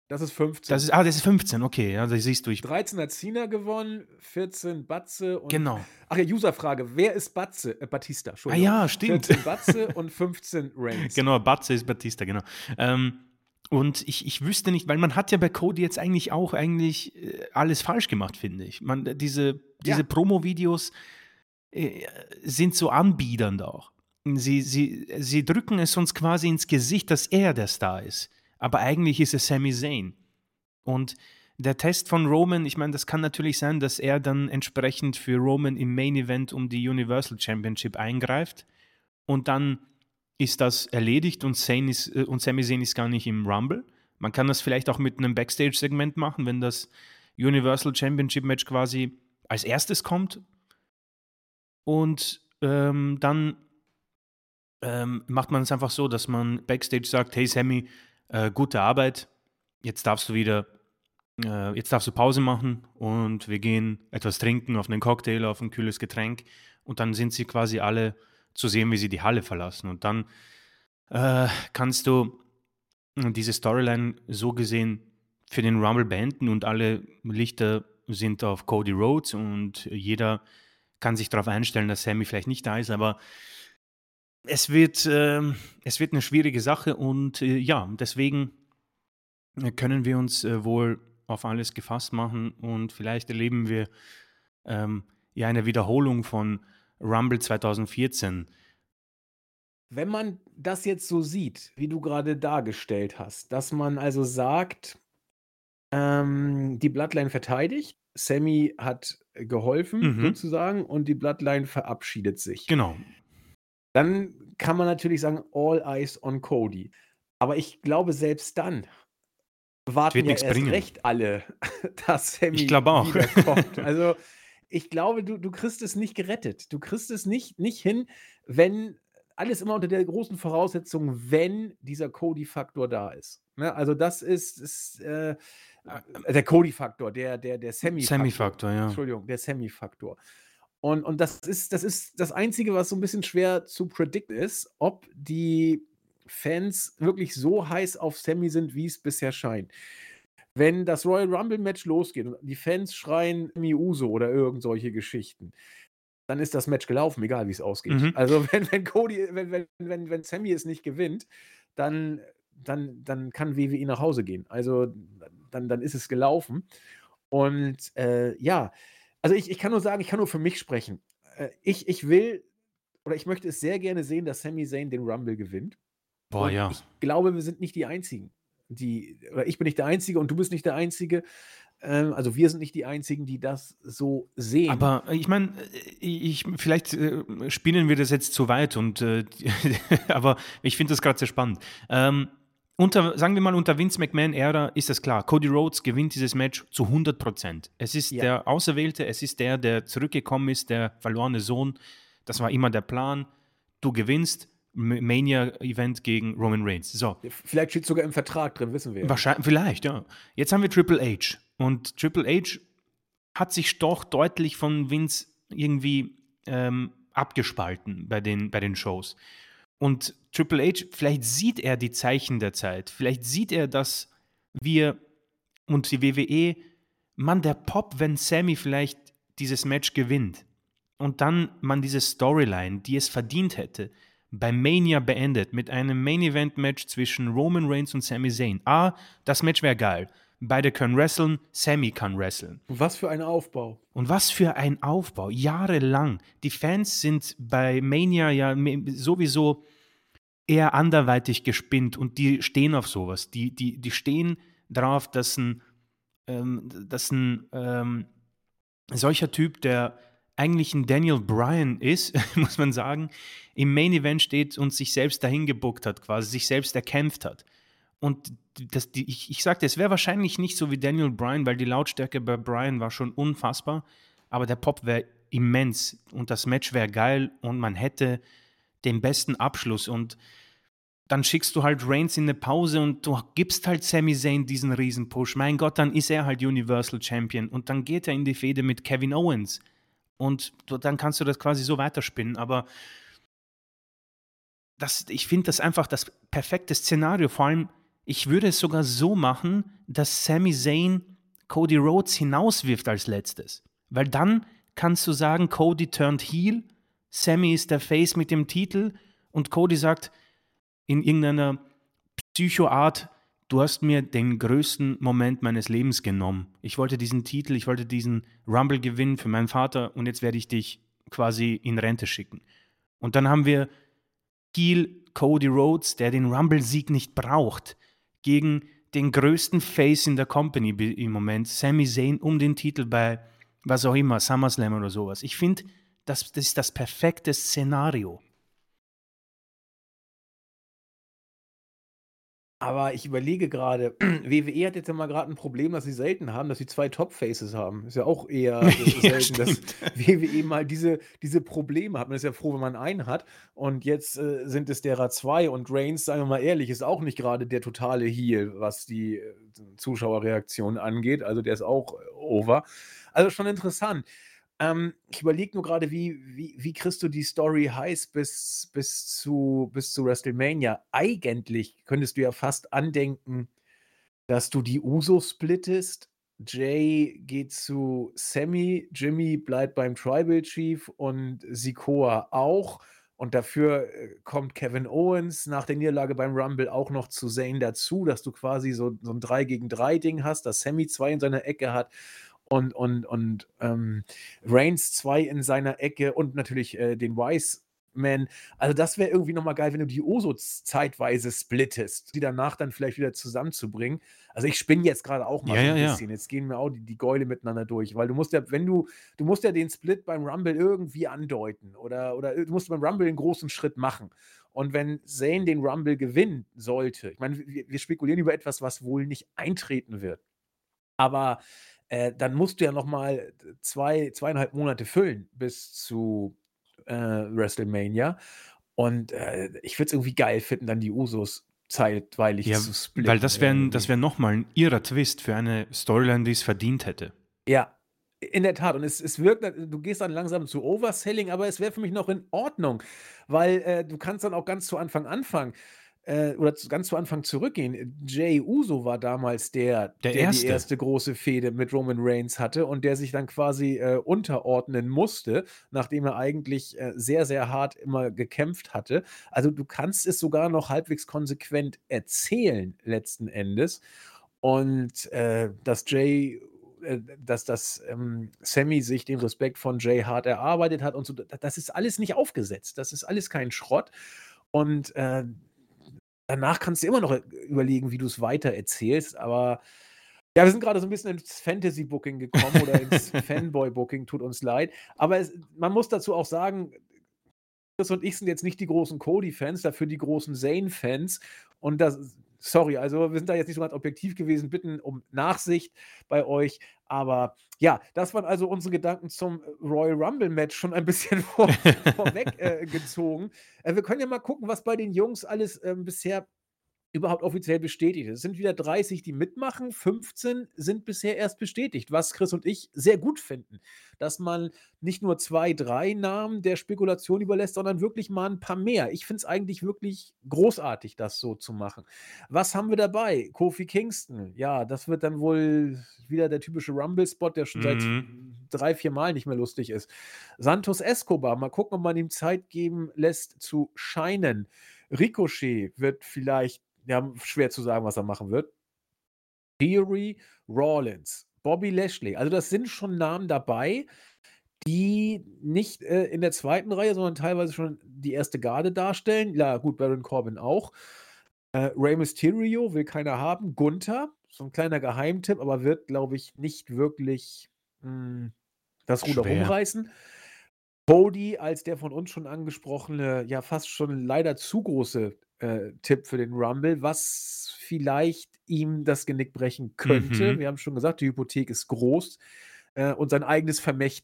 das ist 15. Das ist, ah, das ist 15, okay. Ja, das siehst du. Ich 13 hat Cena gewonnen, 14 Batze und. Genau. Ach ja, Userfrage. Wer ist Batze? Äh, Batista, Entschuldigung. Ah ja, stimmt. 14 Batze und 15 Reigns. Genau, Batze ist Batista, genau. Ähm, und ich, ich wüsste nicht, weil man hat ja bei Cody jetzt eigentlich auch eigentlich äh, alles falsch gemacht, finde ich. Man, diese diese ja. Promo-Videos äh, sind so anbiedernd auch. Sie, sie, sie drücken es uns quasi ins Gesicht, dass er der Star ist aber eigentlich ist es Sami Zayn. Und der Test von Roman, ich meine, das kann natürlich sein, dass er dann entsprechend für Roman im Main Event um die Universal Championship eingreift und dann ist das erledigt und, Zayn ist, äh, und Sami Zayn ist gar nicht im Rumble. Man kann das vielleicht auch mit einem Backstage-Segment machen, wenn das Universal Championship Match quasi als erstes kommt. Und ähm, dann ähm, macht man es einfach so, dass man Backstage sagt, hey Sammy, äh, gute Arbeit, jetzt darfst du wieder, äh, jetzt darfst du Pause machen und wir gehen etwas trinken auf einen Cocktail, auf ein kühles Getränk. Und dann sind sie quasi alle zu sehen, wie sie die Halle verlassen. Und dann äh, kannst du diese Storyline so gesehen für den Rumble beenden und alle Lichter sind auf Cody Rhodes und jeder kann sich darauf einstellen, dass Sammy vielleicht nicht da ist, aber es wird, äh, es wird eine schwierige Sache und äh, ja, deswegen können wir uns äh, wohl auf alles gefasst machen und vielleicht erleben wir ähm, ja eine Wiederholung von Rumble 2014. Wenn man das jetzt so sieht, wie du gerade dargestellt hast, dass man also sagt, ähm, die Bloodline verteidigt, Sammy hat geholfen mhm. sozusagen und die Bloodline verabschiedet sich. Genau. Dann kann man natürlich sagen, all eyes on Cody. Aber ich glaube, selbst dann warten ja erst bringen. recht alle, dass Sammy ich auch. wiederkommt. Also ich glaube, du, du kriegst es nicht gerettet. Du kriegst es nicht, nicht hin, wenn alles immer unter der großen Voraussetzung, wenn dieser Cody-Faktor da ist. Ne? Also das ist, ist äh, der Cody-Faktor, der, der, der Sammy-Faktor. Sammy-Faktor, ja. Entschuldigung, der Sammy-Faktor. Und, und das, ist, das ist das Einzige, was so ein bisschen schwer zu predict ist, ob die Fans wirklich so heiß auf Sammy sind, wie es bisher scheint. Wenn das Royal Rumble Match losgeht und die Fans schreien Miuso oder irgend solche Geschichten, dann ist das Match gelaufen, egal wie es ausgeht. Mhm. Also wenn, wenn Cody, wenn, wenn, wenn, wenn Sammy es nicht gewinnt, dann, dann, dann kann WWE nach Hause gehen. Also dann, dann ist es gelaufen. Und äh, ja, also ich, ich kann nur sagen, ich kann nur für mich sprechen. Äh, ich, ich will oder ich möchte es sehr gerne sehen, dass Sami Zayn den Rumble gewinnt. Boah, und ja. Ich glaube, wir sind nicht die Einzigen. Die, oder ich bin nicht der Einzige und du bist nicht der Einzige. Ähm, also wir sind nicht die Einzigen, die das so sehen. Aber äh, ich meine, äh, ich, vielleicht äh, spinnen wir das jetzt zu weit und äh, aber ich finde das gerade sehr spannend. Ähm, unter, sagen wir mal, unter Vince McMahon-Ära ist es klar, Cody Rhodes gewinnt dieses Match zu 100 Prozent. Es ist ja. der Auserwählte, es ist der, der zurückgekommen ist, der verlorene Sohn. Das war immer der Plan. Du gewinnst, Mania-Event gegen Roman Reigns. So. Vielleicht steht sogar im Vertrag drin, wissen wir. Wahrscheinlich, vielleicht, ja. Jetzt haben wir Triple H. Und Triple H hat sich doch deutlich von Vince irgendwie ähm, abgespalten bei den, bei den Shows. Und Triple H, vielleicht sieht er die Zeichen der Zeit, vielleicht sieht er, dass wir und die WWE Mann, der Pop, wenn Sammy vielleicht dieses Match gewinnt und dann man diese Storyline, die es verdient hätte, bei Mania beendet mit einem Main Event Match zwischen Roman Reigns und Sami Zayn. A, das Match wäre geil. Beide können wresteln, Sammy kann wresteln. Was für ein Aufbau. Und was für ein Aufbau, jahrelang. Die Fans sind bei Mania ja sowieso eher anderweitig gespinnt und die stehen auf sowas. Die, die, die stehen darauf, dass ein, ähm, dass ein ähm, solcher Typ, der eigentlich ein Daniel Bryan ist, muss man sagen, im Main Event steht und sich selbst dahin gebuckt hat, quasi sich selbst erkämpft hat. Und das, die, ich, ich sagte, es wäre wahrscheinlich nicht so wie Daniel Bryan, weil die Lautstärke bei Bryan war schon unfassbar, aber der Pop wäre immens und das Match wäre geil und man hätte den besten Abschluss und dann schickst du halt Reigns in eine Pause und du gibst halt Sami Zayn diesen Riesenpush. Mein Gott, dann ist er halt Universal Champion und dann geht er in die Fehde mit Kevin Owens und dann kannst du das quasi so weiterspinnen. Aber das, ich finde das einfach das perfekte Szenario. Vor allem, ich würde es sogar so machen, dass Sami Zayn Cody Rhodes hinauswirft als letztes. Weil dann kannst du sagen, Cody turned heel, Sammy ist der Face mit dem Titel und Cody sagt in irgendeiner Psychoart, du hast mir den größten Moment meines Lebens genommen. Ich wollte diesen Titel, ich wollte diesen Rumble gewinnen für meinen Vater und jetzt werde ich dich quasi in Rente schicken. Und dann haben wir Heel Cody Rhodes, der den Rumble-Sieg nicht braucht, gegen den größten Face in der Company im Moment, Sami Zayn, um den Titel bei was auch immer, SummerSlam oder sowas. Ich finde, das, das ist das perfekte Szenario. Aber ich überlege gerade, WWE hat jetzt ja mal gerade ein Problem, das sie selten haben, dass sie zwei Top-Faces haben. Ist ja auch eher Ja, selten, dass WWE mal diese, diese Probleme hat. Man ist ja froh, wenn man einen hat. Und jetzt äh, sind es derer zwei. Und Reigns, sagen wir mal ehrlich, ist auch nicht gerade der totale Heel, was die äh, Zuschauerreaktion angeht. Also der ist auch äh, over. Also schon interessant. Ähm, ich überlege nur gerade, wie, wie, wie kriegst du die Story heiß bis, bis, zu, bis zu WrestleMania? Eigentlich könntest du ja fast andenken, dass du die Uso splittest. Jay geht zu Sammy, Jimmy bleibt beim Tribal Chief und Sikoa auch. Und dafür äh, kommt Kevin Owens nach der Niederlage beim Rumble auch noch zu Zane dazu, dass du quasi so, so ein 3 gegen 3 Ding hast, dass Sammy zwei in seiner Ecke hat und, und, und ähm, Reigns 2 in seiner Ecke und natürlich äh, den Wise Man. Also das wäre irgendwie nochmal geil, wenn du die Osos zeitweise splittest, die danach dann vielleicht wieder zusammenzubringen. Also ich spinne jetzt gerade auch mal ja, so ja, ein ja. bisschen. Jetzt gehen wir auch die, die Gäule miteinander durch, weil du musst ja, wenn du, du musst ja den Split beim Rumble irgendwie andeuten oder, oder du musst beim Rumble einen großen Schritt machen. Und wenn Zane den Rumble gewinnen sollte, ich meine, wir, wir spekulieren über etwas, was wohl nicht eintreten wird. Aber äh, dann musst du ja noch mal zwei, zweieinhalb Monate füllen bis zu äh, WrestleMania. Und äh, ich würde es irgendwie geil finden, dann die Usos zeitweilig Ja, zu splitten. weil das wäre das wär nochmal ein irrer Twist für eine Storyline, die es verdient hätte. Ja, in der Tat. Und es, es wirkt, du gehst dann langsam zu Overselling, aber es wäre für mich noch in Ordnung, weil äh, du kannst dann auch ganz zu Anfang anfangen. Äh, oder zu, ganz zu Anfang zurückgehen. Jay Uso war damals der, Der der, Erste. die erste große Fehde mit Roman Reigns hatte und der sich dann quasi äh, unterordnen musste, nachdem er eigentlich äh, sehr, sehr hart immer gekämpft hatte. Also du kannst es sogar noch halbwegs konsequent erzählen, letzten Endes. Und äh, dass Jay äh, dass das ähm, Sammy sich den Respekt von Jay hart erarbeitet hat und so, da- das ist alles nicht aufgesetzt. Das ist alles kein Schrott. Und äh, danach kannst du immer noch äh, überlegen, wie du es weiter erzählst, aber ja, wir sind gerade so ein bisschen ins Fantasy-Booking gekommen oder ins Fanboy-Booking, tut uns leid. Aber es, man muss dazu auch sagen, Chris und ich sind jetzt nicht die großen Cody-Fans, dafür die großen Zane-Fans. Und das, sorry, also wir sind da jetzt nicht so ganz objektiv gewesen, bitten um Nachsicht bei euch. Aber ja, das waren also unsere Gedanken zum Royal Rumble-Match schon ein bisschen vor, vorweg äh. Äh, wir können ja mal gucken, was bei den Jungs alles ähm, bisher überhaupt offiziell bestätigt. Es sind wieder 30, die mitmachen, 15 sind bisher erst bestätigt, was Chris und ich sehr gut finden, dass man nicht nur 2, 3 Namen der Spekulation überlässt, sondern wirklich mal ein paar mehr. Ich finde es eigentlich wirklich großartig, das so zu machen. Was haben wir dabei? Kofi Kingston. Ja, das wird dann wohl wieder der typische Rumble-Spot, der schon seit Mhm. 3, 4 Mal nicht mehr lustig ist. Santos Escobar, mal gucken, ob man ihm Zeit geben lässt zu scheinen. Ricochet wird vielleicht ja, schwer zu sagen, was er machen wird. Theory, Rawlins, Bobby Lashley. Also, das sind schon Namen dabei, die nicht, äh, in der zweiten Reihe, sondern teilweise schon die erste Garde darstellen. Ja, gut, Baron Corbin auch. Äh, Rey Mysterio will keiner haben. Gunther, so ein kleiner Geheimtipp, aber wird, glaube ich, nicht wirklich, hm, das Ruder Schwer. rumreißen. Cody als der von uns schon angesprochene, ja, fast schon leider zu große, äh, Tipp für den Rumble, was vielleicht ihm das Genick brechen könnte. Mhm. Wir haben schon gesagt, die Hypothek ist groß, äh, und sein eigenes Vermächtnis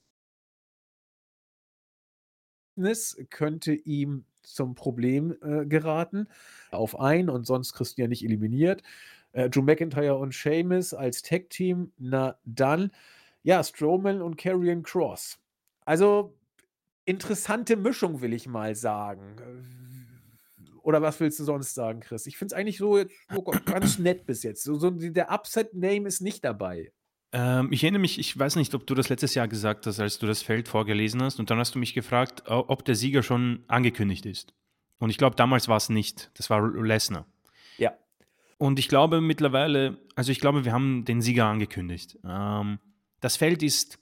könnte ihm zum Problem, äh, geraten. Auf ein und sonst kriegst du ja nicht eliminiert. Äh, Drew McIntyre und Sheamus als Tag-Team, na dann. Ja, Strowman und Karrion Kross. Also, interessante Mischung, will ich mal sagen. Oder was willst du sonst sagen, Chris? Ich finde es eigentlich so so ganz nett bis jetzt. So so der Upset-Name ist nicht dabei. Ähm, ich erinnere mich, ich weiß nicht, ob du das letztes Jahr gesagt hast, als du das Feld vorgelesen hast, und dann hast du mich gefragt, ob der Sieger schon angekündigt ist. Und ich glaube, damals war es nicht. Das war Lesnar. Ja. Und ich glaube mittlerweile, also ich glaube, wir haben den Sieger angekündigt. Ähm, das Feld ist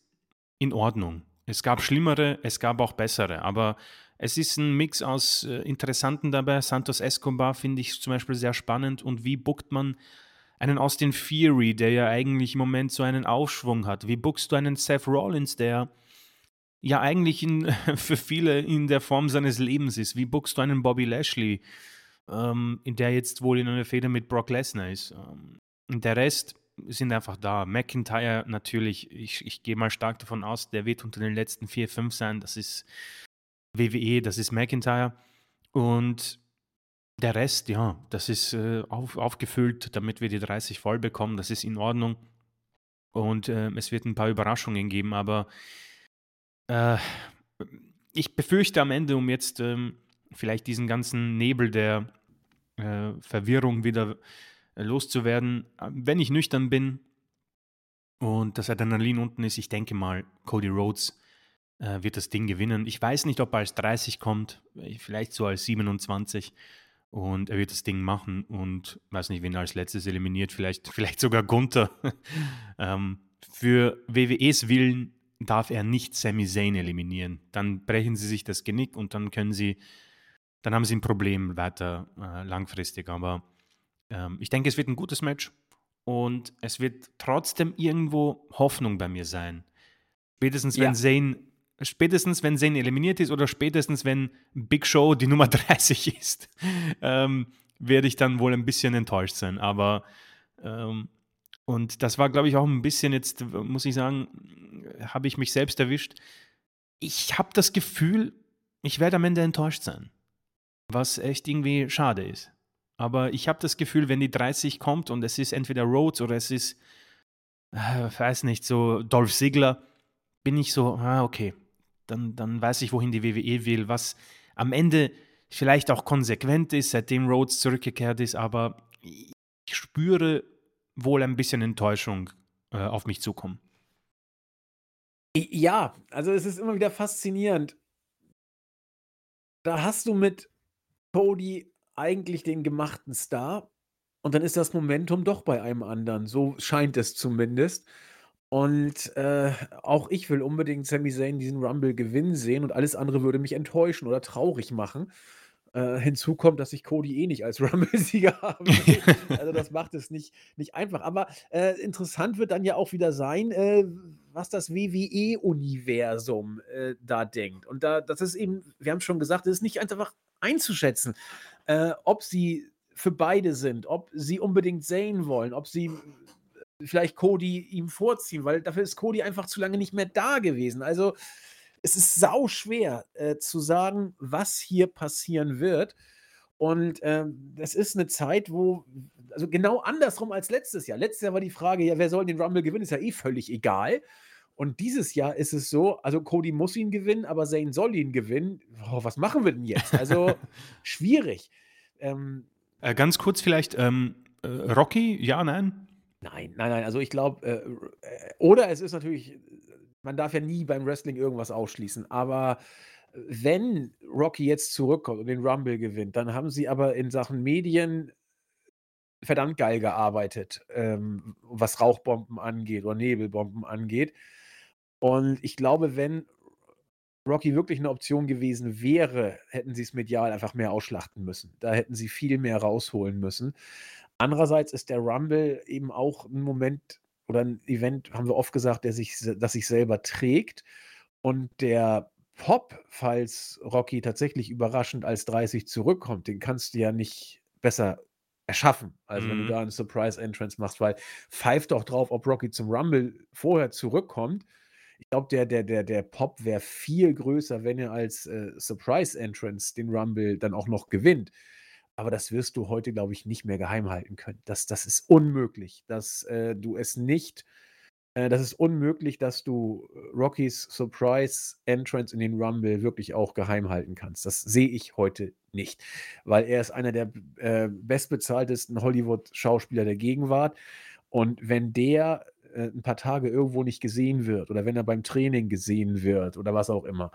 in Ordnung. Es gab schlimmere, es gab auch bessere, aber es ist ein Mix aus äh, Interessanten dabei. Santos Escobar finde ich zum Beispiel sehr spannend. Und wie buckt man einen Austin Fury, der ja eigentlich im Moment so einen Aufschwung hat? Wie buckst du einen Seth Rollins, der ja eigentlich in, für viele in der Form seines Lebens ist? Wie buckst du einen Bobby Lashley, ähm, der jetzt wohl in einer Feder mit Brock Lesnar ist? Ähm, und der Rest sind einfach da. McIntyre natürlich, ich, ich gehe mal stark davon aus, der wird unter den letzten vier, fünf sein. Das ist WWE, das ist McIntyre. Und der Rest, ja, das ist äh, auf, aufgefüllt, damit wir die 30 voll bekommen. Das ist in Ordnung. Und äh, es wird ein paar Überraschungen geben, aber äh, ich befürchte am Ende, um jetzt ähm, vielleicht diesen ganzen Nebel der äh, Verwirrung wieder loszuwerden, wenn ich nüchtern bin und das Adrenalin unten ist, ich denke mal, Cody Rhodes äh, wird das Ding gewinnen. Ich weiß nicht, ob er als 30 kommt, äh, vielleicht so als 27 und er wird das Ding machen und weiß nicht, wen er als letztes eliminiert, vielleicht, vielleicht sogar Gunther. ähm, für WWEs Willen darf er nicht Sami Zayn eliminieren. Dann brechen sie sich das Genick und dann können sie, dann haben sie ein Problem weiter äh, langfristig. Aber ähm, ich denke, es wird ein gutes Match und es wird trotzdem irgendwo Hoffnung bei mir sein. Spätestens wenn Ja. Zayn, spätestens wenn Zayn eliminiert ist oder spätestens wenn Big Show die Nummer 30 ist, ähm, werde ich dann wohl ein bisschen enttäuscht sein. Aber ähm, und das war, glaube ich, auch ein bisschen jetzt, muss ich sagen, habe ich mich selbst erwischt. Ich habe das Gefühl, ich werde am Ende enttäuscht sein. Was echt irgendwie schade ist. Aber ich habe das Gefühl, wenn die 30 kommt und es ist entweder Rhodes oder es ist, äh, weiß nicht, so Dolph Ziggler, bin ich so, ah, okay, dann, dann weiß ich, wohin die WWE will, was am Ende vielleicht auch konsequent ist, seitdem Rhodes zurückgekehrt ist, aber ich spüre wohl ein bisschen Enttäuschung äh, auf mich zukommen. Ja, also es ist immer wieder faszinierend. Da hast du mit Cody eigentlich den gemachten Star und dann ist das Momentum doch bei einem anderen. So scheint es zumindest. Und, äh, auch ich will unbedingt Sami Zayn diesen Rumble gewinnen sehen und alles andere würde mich enttäuschen oder traurig machen. Äh, hinzu kommt, dass ich Cody eh nicht als Rumble-Sieger will. Also, das macht es nicht nicht einfach. Aber, äh, interessant wird dann ja auch wieder sein, äh, was das WWE-Universum, äh, da denkt. Und da das ist eben wir haben schon gesagt, das ist nicht einfach einzuschätzen, äh, ob sie für beide sind, ob sie unbedingt Zayn wollen, ob sie vielleicht Cody ihm vorziehen, weil dafür ist Cody einfach zu lange nicht mehr da gewesen. Also, es ist sauschwer, äh, zu sagen, was hier passieren wird. Und ähm, das ist eine Zeit, wo, also genau andersrum als letztes Jahr. Letztes Jahr war die Frage, ja, wer soll den Rumble gewinnen? Ist ja eh völlig egal. Und dieses Jahr ist es so, also Cody muss ihn gewinnen, aber Zane soll ihn gewinnen. Oh, was machen wir denn jetzt? Also schwierig. Ähm, äh, ganz kurz vielleicht, ähm, äh, Rocky, ja, nein? Nein, nein, nein. Also ich glaube, äh, äh, oder es ist natürlich, man darf ja nie beim Wrestling irgendwas ausschließen, aber wenn Rocky jetzt zurückkommt und den Rumble gewinnt, dann haben sie aber in Sachen Medien verdammt geil gearbeitet, ähm, was Rauchbomben angeht oder Nebelbomben angeht. Und ich glaube, wenn Rocky wirklich eine Option gewesen wäre, hätten sie es medial einfach mehr ausschlachten müssen. Da hätten sie viel mehr rausholen müssen. Andererseits ist der Rumble eben auch ein Moment oder ein Event, haben wir oft gesagt, der sich, das sich selber trägt. Und der Pop, falls Rocky tatsächlich überraschend als 30 zurückkommt, den kannst du ja nicht besser erschaffen, also wenn du mhm. da eine Surprise Entrance machst, weil pfeift doch drauf, ob Rocky zum Rumble vorher zurückkommt. Ich glaube, der, der, der, der Pop wäre viel größer, wenn er als äh, Surprise Entrance den Rumble dann auch noch gewinnt. Aber das wirst du heute, glaube ich, nicht mehr geheim halten können. Das, das ist unmöglich, dass äh, du es nicht äh, das ist unmöglich, dass du äh, Rockys Surprise Entrance in den Rumble wirklich auch geheim halten kannst. Das sehe ich heute nicht, weil er ist einer der äh, bestbezahltesten Hollywood-Schauspieler der Gegenwart. Und wenn der äh, ein paar Tage irgendwo nicht gesehen wird oder wenn er beim Training gesehen wird oder was auch immer,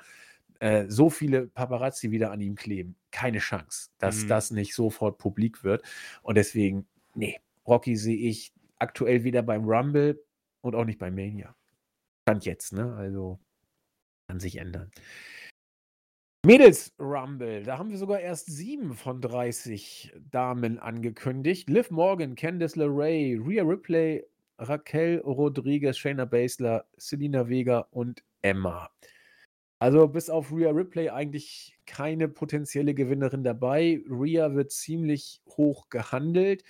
äh, so viele Paparazzi wieder an ihm kleben, keine Chance, dass mhm. das nicht sofort publik wird. Und deswegen, nee, Rocky sehe ich aktuell wieder beim Rumble und auch nicht bei Mania. Stand jetzt, ne? Also kann sich ändern. Mädels Rumble, da haben wir sogar erst sieben von 30 Damen angekündigt. Liv Morgan, Candice LeRae, Rhea Ripley, Raquel Rodriguez, Shayna Baszler, Selina Vega und Emma. Also bis auf Rhea Ripley eigentlich keine potenzielle Gewinnerin dabei. Rhea wird ziemlich hoch gehandelt.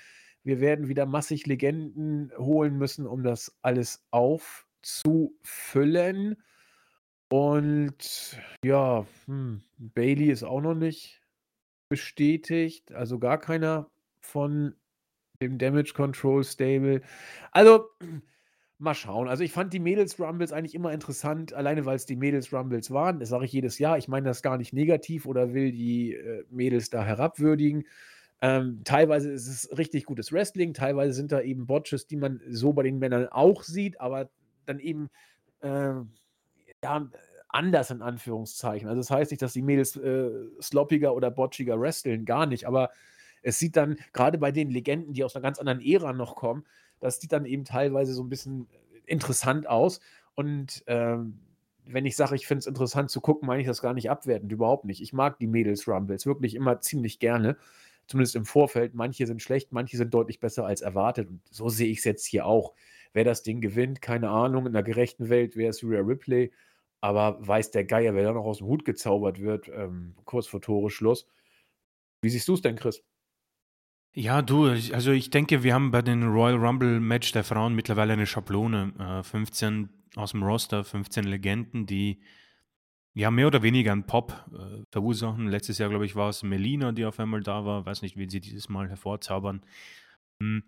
Wir werden wieder massig Legenden holen müssen, um das alles aufzufüllen. Und ja, hm, Bailey ist auch noch nicht bestätigt, also gar keiner von dem Damage Control Stable. Also mal schauen. Also ich fand die Mädels Rumbles eigentlich immer interessant, alleine weil es die Mädels Rumbles waren. Das sage ich jedes Jahr. Ich meine das gar nicht negativ oder will die äh, Mädels da herabwürdigen. Ähm, teilweise ist es richtig gutes Wrestling, teilweise sind da eben Botches, die man so bei den Männern auch sieht, aber dann eben äh, ja, anders in Anführungszeichen. Also das heißt nicht, dass die Mädels äh, sloppiger oder botchiger wresteln, gar nicht, aber es sieht dann, gerade bei den Legenden, die aus einer ganz anderen Ära noch kommen, das sieht dann eben teilweise so ein bisschen interessant aus. Und ähm, wenn ich sage, ich finde es interessant zu gucken, meine ich das gar nicht abwertend, überhaupt nicht. Ich mag die Mädels Rumbles wirklich immer ziemlich gerne zumindest im Vorfeld. Manche sind schlecht, manche sind deutlich besser als erwartet. Und so sehe ich es jetzt hier auch. Wer das Ding gewinnt, keine Ahnung. In einer gerechten Welt wäre es Rhea Ripley. Aber weiß der Geier, wer da noch aus dem Hut gezaubert wird, ähm, kurz vor Tore Schluss. Wie siehst du es denn, Chris? Ja, du, also ich denke, wir haben bei den Royal Rumble Match der Frauen mittlerweile eine Schablone. Äh, 15 aus dem Roster, 15 Legenden, die ja, mehr oder weniger ein Pop äh, verursachen. Letztes Jahr, glaube ich, war es Melina, die auf einmal da war. Weiß nicht, wie sie dieses Mal hervorzaubern. Hm.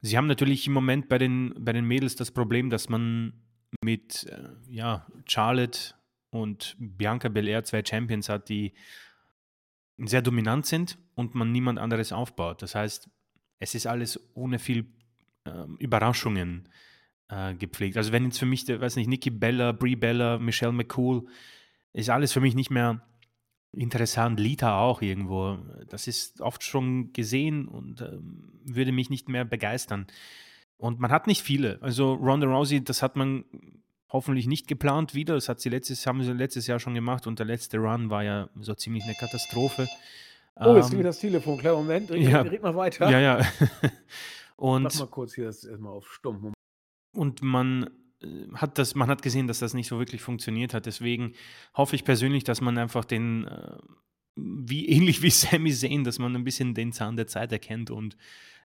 Sie haben natürlich im Moment bei den, bei den Mädels das Problem, dass man mit äh, ja, Charlotte und Bianca Belair zwei Champions hat, die sehr dominant sind und man niemand anderes aufbaut. Das heißt, es ist alles ohne viel äh, Überraschungen äh, gepflegt. Also wenn jetzt für mich, weiß nicht, Nikki Bella, Brie Bella, Michelle McCool, ist alles für mich nicht mehr interessant. Lita auch irgendwo. Das ist oft schon gesehen und äh, würde mich nicht mehr begeistern. Und man hat nicht viele. Also Ronda Rousey, das hat man hoffentlich nicht geplant wieder. Das hat sie letztes, haben sie letztes Jahr schon gemacht und der letzte Run war ja so ziemlich eine Katastrophe. Oh, jetzt ähm, geht das Telefon. Kleiner Moment. Red, ja, red mal weiter. Ja, ja. und, Mach mal kurz hier das erstmal auf Stumm. Und man äh, hat das, man hat gesehen, dass das nicht so wirklich funktioniert hat. Deswegen hoffe ich persönlich, dass man einfach den, äh, wie ähnlich wie Sami Zayn, dass man ein bisschen den Zahn der Zeit erkennt und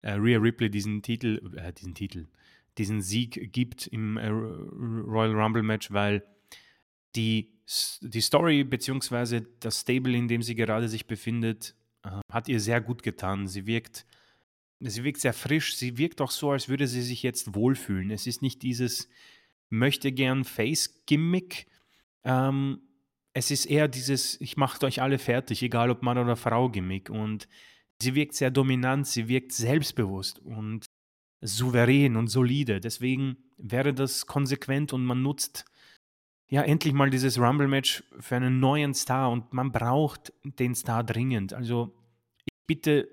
äh, Rhea Ripley diesen Titel, äh, diesen Titel, diesen Sieg gibt im äh, Royal Rumble Match, weil die, die Story bzw. das Stable, in dem sie gerade sich befindet, äh, hat ihr sehr gut getan. Sie wirkt, sie wirkt sehr frisch. Sie wirkt auch so, als würde sie sich jetzt wohlfühlen. Es ist nicht dieses möchte gern Face-Gimmick. Ähm, es ist eher dieses, ich mache euch alle fertig, egal ob Mann oder Frau Gimmick. Und sie wirkt sehr dominant, sie wirkt selbstbewusst und souverän und solide. Deswegen wäre das konsequent und man nutzt ja endlich mal dieses Rumble-Match für einen neuen Star und man braucht den Star dringend. Also ich bitte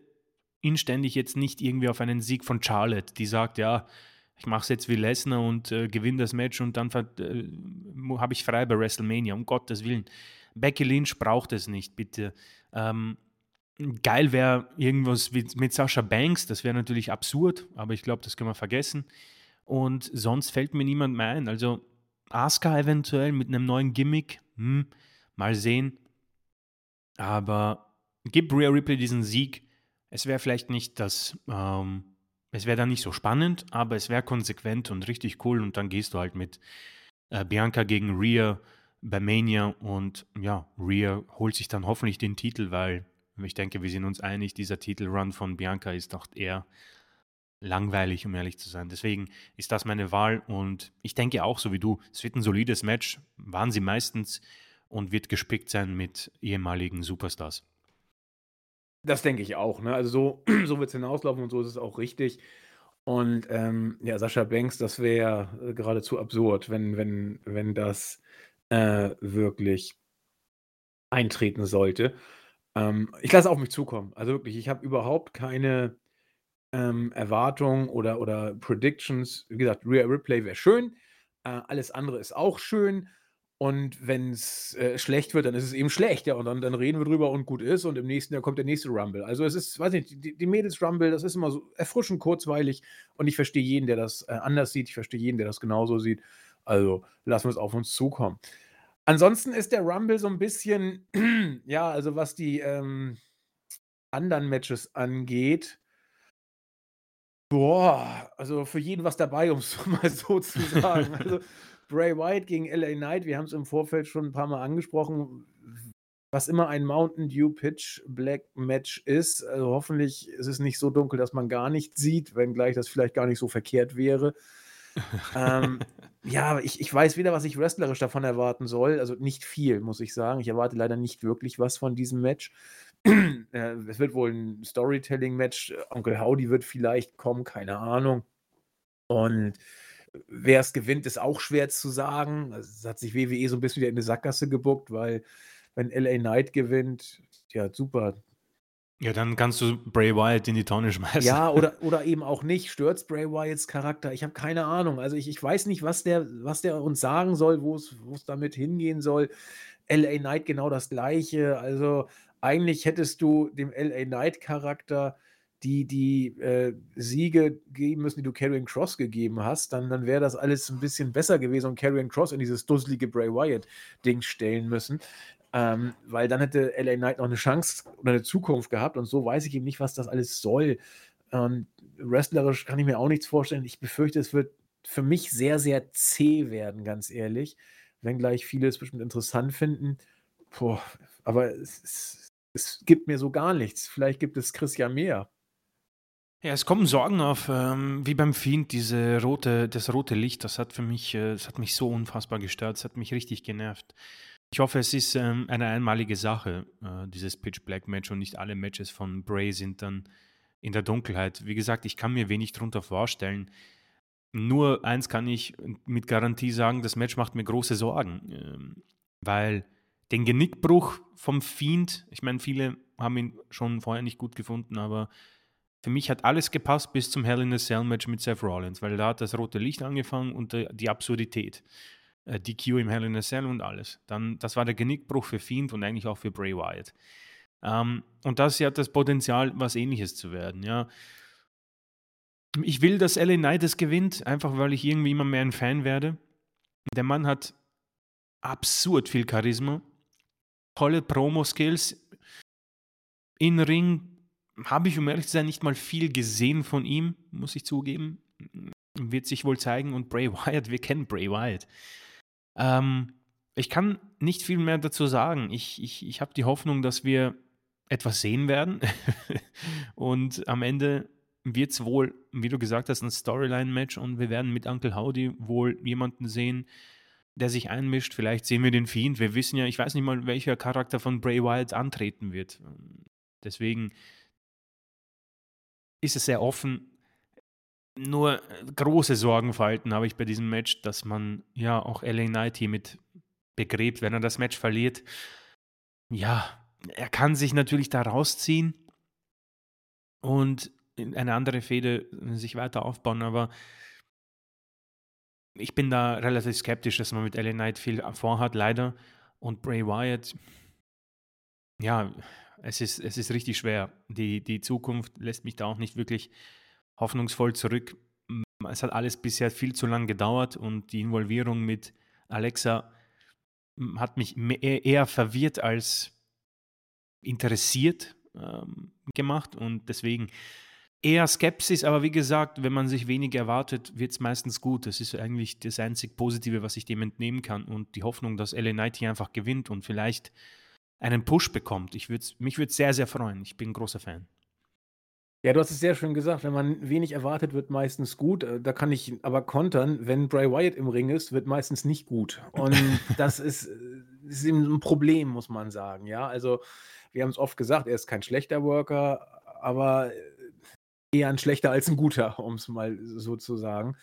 inständig jetzt nicht irgendwie auf einen Sieg von Charlotte, die sagt, ja, ich mache es jetzt wie Lesnar und äh, gewinne das Match und dann äh, habe ich frei bei WrestleMania, um Gottes Willen. Becky Lynch braucht es nicht, bitte. Ähm, geil wäre irgendwas mit Sascha Banks, das wäre natürlich absurd, aber ich glaube, das können wir vergessen. Und sonst fällt mir niemand mehr ein. Also Asuka eventuell mit einem neuen Gimmick, hm, mal sehen. Aber gib Rhea Ripley diesen Sieg. Es wäre vielleicht nicht das, ähm, es wäre dann nicht so spannend, aber es wäre konsequent und richtig cool. Und dann gehst du halt mit äh, Bianca gegen Rhea bei Mania und ja, Rhea holt sich dann hoffentlich den Titel, weil ich denke, wir sind uns einig, dieser Titelrun von Bianca ist doch eher langweilig, um ehrlich zu sein. Deswegen ist das meine Wahl und ich denke auch, so wie du, es wird ein solides Match, waren sie meistens und wird gespickt sein mit ehemaligen Superstars. Das denke ich auch. Ne? Also so, so wird es hinauslaufen und so ist es auch richtig. Und ähm, ja, Sascha Banks, das wäre äh, geradezu absurd, wenn, wenn, wenn das äh, wirklich eintreten sollte. Ähm, ich lasse auf mich zukommen. Also wirklich, ich habe überhaupt keine ähm, Erwartungen oder, oder Predictions. Wie gesagt, Real Replay wäre schön. Äh, alles andere ist auch schön. Und wenn es äh, schlecht wird, dann ist es eben schlecht, ja. Und dann, dann reden wir drüber und gut ist. Und im nächsten Jahr kommt der nächste Rumble. Also es ist, weiß nicht, die, die Mädels Rumble, das ist immer so erfrischend kurzweilig. Und ich verstehe jeden, der das äh, anders sieht. Ich verstehe jeden, der das genauso sieht. Also lassen wir es auf uns zukommen. Ansonsten ist der Rumble so ein bisschen, ja, also was die ähm, anderen Matches angeht, boah, also für jeden was dabei, um es mal so zu sagen. Also Bray Wyatt gegen LA Knight, wir haben es im Vorfeld schon ein paar Mal angesprochen, was immer ein Mountain Dew Pitch Black Match ist. Also hoffentlich ist es nicht so dunkel, dass man gar nichts sieht, wenngleich das vielleicht gar nicht so verkehrt wäre. ähm, ja, ich, ich weiß wieder, was ich wrestlerisch davon erwarten soll. Also nicht viel, muss ich sagen. Ich erwarte leider nicht wirklich was von diesem Match. Äh, es wird wohl ein Storytelling-Match. Onkel Howdy wird vielleicht kommen, keine Ahnung. Und Wer es gewinnt, ist auch schwer zu sagen. Es hat sich WWE so ein bisschen wieder in eine Sackgasse gebuckt, weil wenn LA Knight gewinnt, ja, super. Ja, dann kannst du Bray Wyatt in die Tonne schmeißen. Ja, oder, oder eben auch nicht. Stört Bray Wyatts Charakter? Ich habe keine Ahnung. Also ich, ich weiß nicht, was der, was der uns sagen soll, wo es damit hingehen soll. LA Knight genau das gleiche. Also eigentlich hättest du dem LA Knight Charakter die, die äh, Siege geben müssen, die du Karrion Cross gegeben hast, dann, dann wäre das alles ein bisschen besser gewesen und Karrion Cross in dieses dusselige Bray Wyatt-Ding stellen müssen. Ähm, weil dann hätte LA Knight noch eine Chance oder eine Zukunft gehabt und so weiß ich eben nicht, was das alles soll. Und wrestlerisch kann ich mir auch nichts vorstellen. Ich befürchte, es wird für mich sehr, sehr zäh werden, ganz ehrlich. Wenngleich viele es bestimmt interessant finden. Boah, aber es, es, es gibt mir so gar nichts. Vielleicht gibt es Chris ja mehr. Ja, es kommen Sorgen auf, ähm, wie beim Fiend, diese rote, das rote Licht, das hat für mich, äh, das hat mich so unfassbar gestört, das hat mich richtig genervt. Ich hoffe, es ist ähm, eine einmalige Sache, äh, dieses Pitch Black Match und nicht alle Matches von Bray sind dann in der Dunkelheit. Wie gesagt, ich kann mir wenig darunter vorstellen. Nur eins kann ich mit Garantie sagen, das Match macht mir große Sorgen, ähm, weil den Genickbruch vom Fiend, ich meine, viele haben ihn schon vorher nicht gut gefunden, aber für mich hat alles gepasst bis zum Hell in a Cell Match mit Seth Rollins, weil da hat das rote Licht angefangen und die Absurdität. Äh, die Q im Hell in a Cell und alles. Dann, das war der Genickbruch für Fiend und eigentlich auch für Bray Wyatt. Ähm, und das hat das Potenzial, was ähnliches zu werden, ja. Ich will, dass LA Knight es gewinnt, einfach weil ich irgendwie immer mehr ein Fan werde. Der Mann hat absurd viel Charisma, tolle Promo-Skills, in Ring habe ich, um ehrlich zu sein, nicht mal viel gesehen von ihm, muss ich zugeben. Wird sich wohl zeigen. Und Bray Wyatt, wir kennen Bray Wyatt. Ähm, ich kann nicht viel mehr dazu sagen. Ich, ich, ich habe die Hoffnung, dass wir etwas sehen werden. und am Ende wird es wohl, wie du gesagt hast, ein Storyline-Match und wir werden mit Uncle Howdy wohl jemanden sehen, der sich einmischt. Vielleicht sehen wir den Fiend. Wir wissen ja, ich weiß nicht mal, welcher Charakter von Bray Wyatt antreten wird. Deswegen ist es sehr offen. Nur große Sorgenfalten habe ich bei diesem Match, dass man ja auch LA Knight hier mit begräbt, wenn er das Match verliert. Ja, er kann sich natürlich da rausziehen und in eine andere Fehde sich weiter aufbauen, aber ich bin da relativ skeptisch, dass man mit LA Knight viel vorhat, leider. Und Bray Wyatt, ja, es ist, es ist richtig schwer. Die, die Zukunft lässt mich da auch nicht wirklich hoffnungsvoll zurück. Es hat alles bisher viel zu lang gedauert und die Involvierung mit Alexa hat mich eher verwirrt als interessiert ähm, gemacht und deswegen eher Skepsis, aber wie gesagt, wenn man sich wenig erwartet, wird es meistens gut. Das ist eigentlich das einzig Positive, was ich dem entnehmen kann und die Hoffnung, dass LA Knight hier einfach gewinnt und vielleicht einen Push bekommt. Ich mich würde es sehr, sehr freuen. Ich bin ein großer Fan. Ja, du hast es sehr schön gesagt. Wenn man wenig erwartet, wird meistens gut. Äh, da kann ich aber kontern, wenn Bray Wyatt im Ring ist, wird meistens nicht gut. Und das ist, äh, ist eben ein Problem, muss man sagen. Ja, also wir haben es oft gesagt, er ist kein schlechter Worker, aber eher ein schlechter als ein guter, um es mal so zu sagen.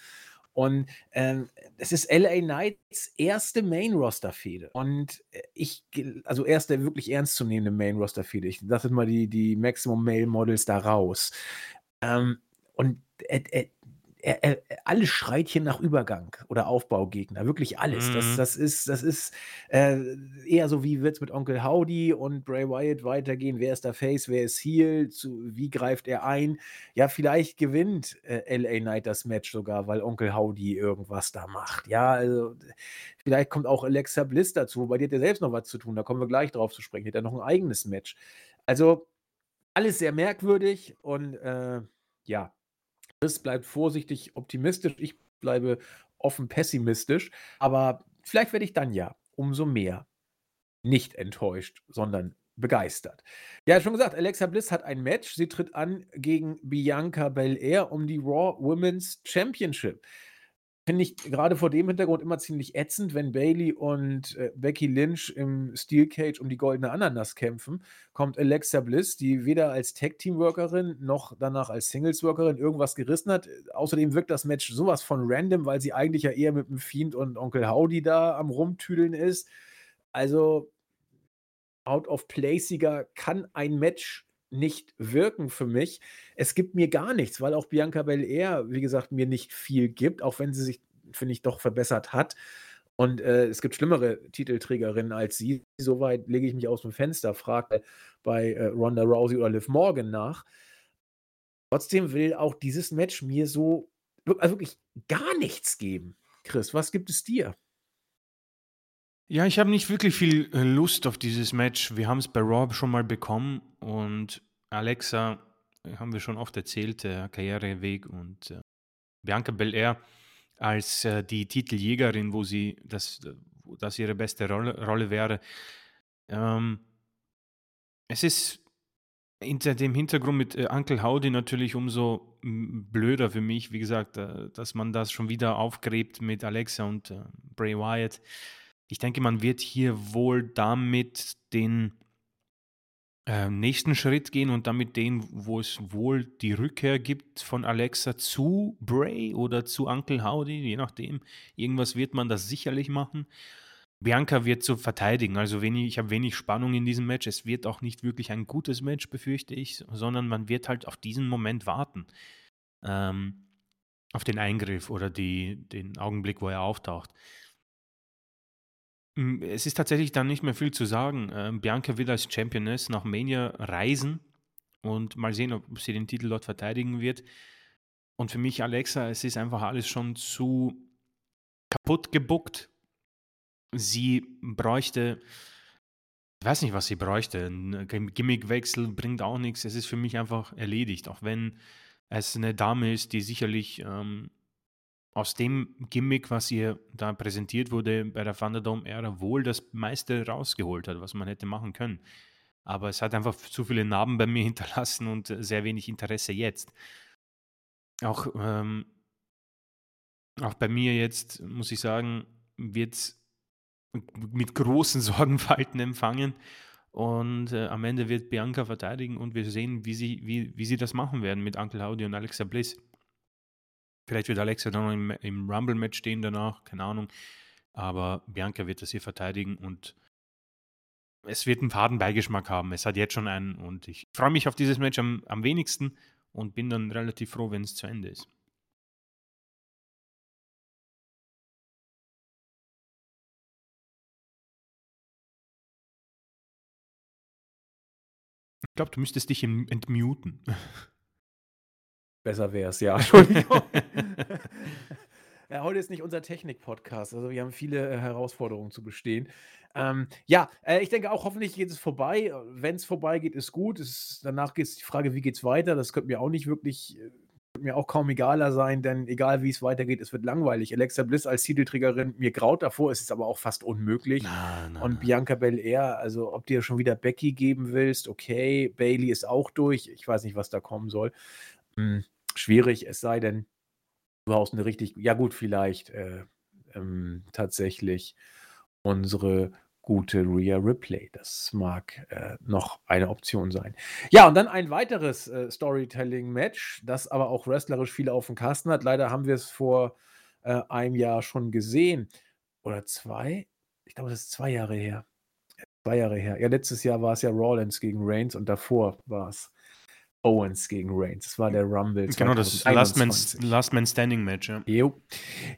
Und ähm, es ist LA Knights erste Main-Roster-Fehde. Und äh, ich, also erste wirklich ernstzunehmende Main-Roster-Fehde. Ich lasse mal die, die Maximum Male Models da raus. Ähm, und äh, äh, er, er, alles schreit hier nach Übergang oder Aufbaugegner, wirklich alles. Mhm. Das, das ist, das ist äh, eher so, wie wird es mit Onkel Howdy und Bray Wyatt weitergehen? Wer ist der Face, wer ist Heel? Zu, wie greift er ein? Ja, vielleicht gewinnt äh, LA Knight das Match sogar, weil Onkel Howdy irgendwas da macht. Ja, also vielleicht kommt auch Alexa Bliss dazu, wobei die hat ja selbst noch was zu tun, da kommen wir gleich drauf zu sprechen. Die hat ja noch ein eigenes Match. Also alles sehr merkwürdig und äh, ja, Chris bleibt vorsichtig optimistisch, ich bleibe offen pessimistisch, aber vielleicht werde ich dann ja umso mehr nicht enttäuscht, sondern begeistert. Ja, schon gesagt, Alexa Bliss hat ein Match. Sie tritt an gegen Bianca Belair um die Raw Women's Championship finde ich gerade vor dem Hintergrund immer ziemlich ätzend, wenn Bailey und äh, Becky Lynch im Steel Cage um die goldene Ananas kämpfen, kommt Alexa Bliss, die weder als Tag-Team-Workerin noch danach als Singles-Workerin irgendwas gerissen hat. Außerdem wirkt das Match sowas von random, weil sie eigentlich ja eher mit dem Fiend und Onkel Howdy da am Rumtüdeln ist. Also, out of placiger kann ein Match nicht wirken für mich. Es gibt mir gar nichts, weil auch Bianca Belair, wie gesagt, mir nicht viel gibt, auch wenn sie sich, finde ich, doch verbessert hat. Und äh, es gibt schlimmere Titelträgerinnen als sie. Soweit lege ich mich aus dem Fenster, frage bei äh, Ronda Rousey oder Liv Morgan nach. Trotzdem will auch dieses Match mir so also wirklich gar nichts geben. Chris, was gibt es dir? Ja, ich habe nicht wirklich viel äh, Lust auf dieses Match. Wir haben es bei Raw schon mal bekommen und Alexa, äh, haben wir schon oft erzählt, der Karriereweg und äh, Bianca Belair als äh, die Titeljägerin, wo sie das, wo das ihre beste Rolle, Rolle wäre. Ähm, es ist hinter dem Hintergrund mit äh, Uncle Howdy natürlich umso blöder für mich, wie gesagt, äh, dass man das schon wieder aufgräbt mit Alexa und Bray Wyatt ich denke, man wird hier wohl damit den äh, nächsten Schritt gehen und damit den, wo es wohl die Rückkehr gibt von Alexa zu Bray oder zu Uncle Howdy, je nachdem. Irgendwas wird man das sicherlich machen. Bianca wird zu verteidigen, also wenig, ich habe wenig Spannung in diesem Match. Es wird auch nicht wirklich ein gutes Match, befürchte ich, sondern man wird halt auf diesen Moment warten. Ähm, auf den Eingriff oder die, den Augenblick, wo er auftaucht. Es ist tatsächlich dann nicht mehr viel zu sagen. Ähm, Bianca will als Championess nach Mania reisen und mal sehen, ob sie den Titel dort verteidigen wird. Und für mich, Alexa, es ist einfach alles schon zu kaputt gebuckt. Sie bräuchte, ich weiß nicht, was sie bräuchte. Ein Gimmickwechsel bringt auch nichts. Es ist für mich einfach erledigt, auch wenn es eine Dame ist, die sicherlich ähm, aus dem Gimmick, was ihr da präsentiert wurde bei der Thunderdome-Ära, wohl das meiste rausgeholt hat, was man hätte machen können. Aber es hat einfach zu viele Narben bei mir hinterlassen und sehr wenig Interesse jetzt. Auch, ähm, auch bei mir jetzt, muss ich sagen, wird es mit großen Sorgenfalten empfangen. Und äh, am Ende wird Bianca verteidigen und wir sehen, wie sie, wie, wie sie das machen werden mit Uncle Howdy und Alexa Bliss. Vielleicht wird Alexa dann noch im, im Rumble-Match stehen danach, keine Ahnung. Aber Bianca wird das hier verteidigen und es wird einen faden Beigeschmack haben. Es hat jetzt schon einen und ich freue mich auf dieses Match am, am wenigsten und bin dann relativ froh, wenn es zu Ende ist. Ich glaube, du müsstest dich entmuten. Besser wäre es, ja. Entschuldigung. ja, heute ist nicht unser Technik-Podcast. Also, wir haben viele äh, Herausforderungen zu bestehen. Ähm, ja, äh, ich denke auch, hoffentlich geht es vorbei. Wenn es vorbei geht, ist gut. Es, danach geht es die Frage, wie geht es weiter? Das könnte mir auch nicht wirklich, äh, mir auch kaum egaler sein, denn egal wie es weitergeht, es wird langweilig. Alexa Bliss als Titelträgerin, mir graut davor, es ist aber auch fast unmöglich. Na, na, Und na. Bianca Belair, also ob dir schon wieder Becky geben willst, okay. Bailey ist auch durch. Ich weiß nicht, was da kommen soll. Hm, schwierig, es sei denn, du haust eine richtig, ja gut, vielleicht äh, ähm, tatsächlich unsere gute Rhea Ripley. Das mag äh, noch eine Option sein. Ja, und dann ein weiteres äh, Storytelling-Match, das aber auch wrestlerisch viel auf dem Kasten hat. Leider haben wir es vor äh, einem Jahr schon gesehen. Oder zwei? Ich glaube, das ist zwei Jahre her. Zwei Jahre her. Ja, letztes Jahr war es ja Rollins gegen Reigns und davor war es Owens gegen Reigns. Das war der Rumble. Genau, das Last Man, 2021. Last Man Standing Match, ja. Jo.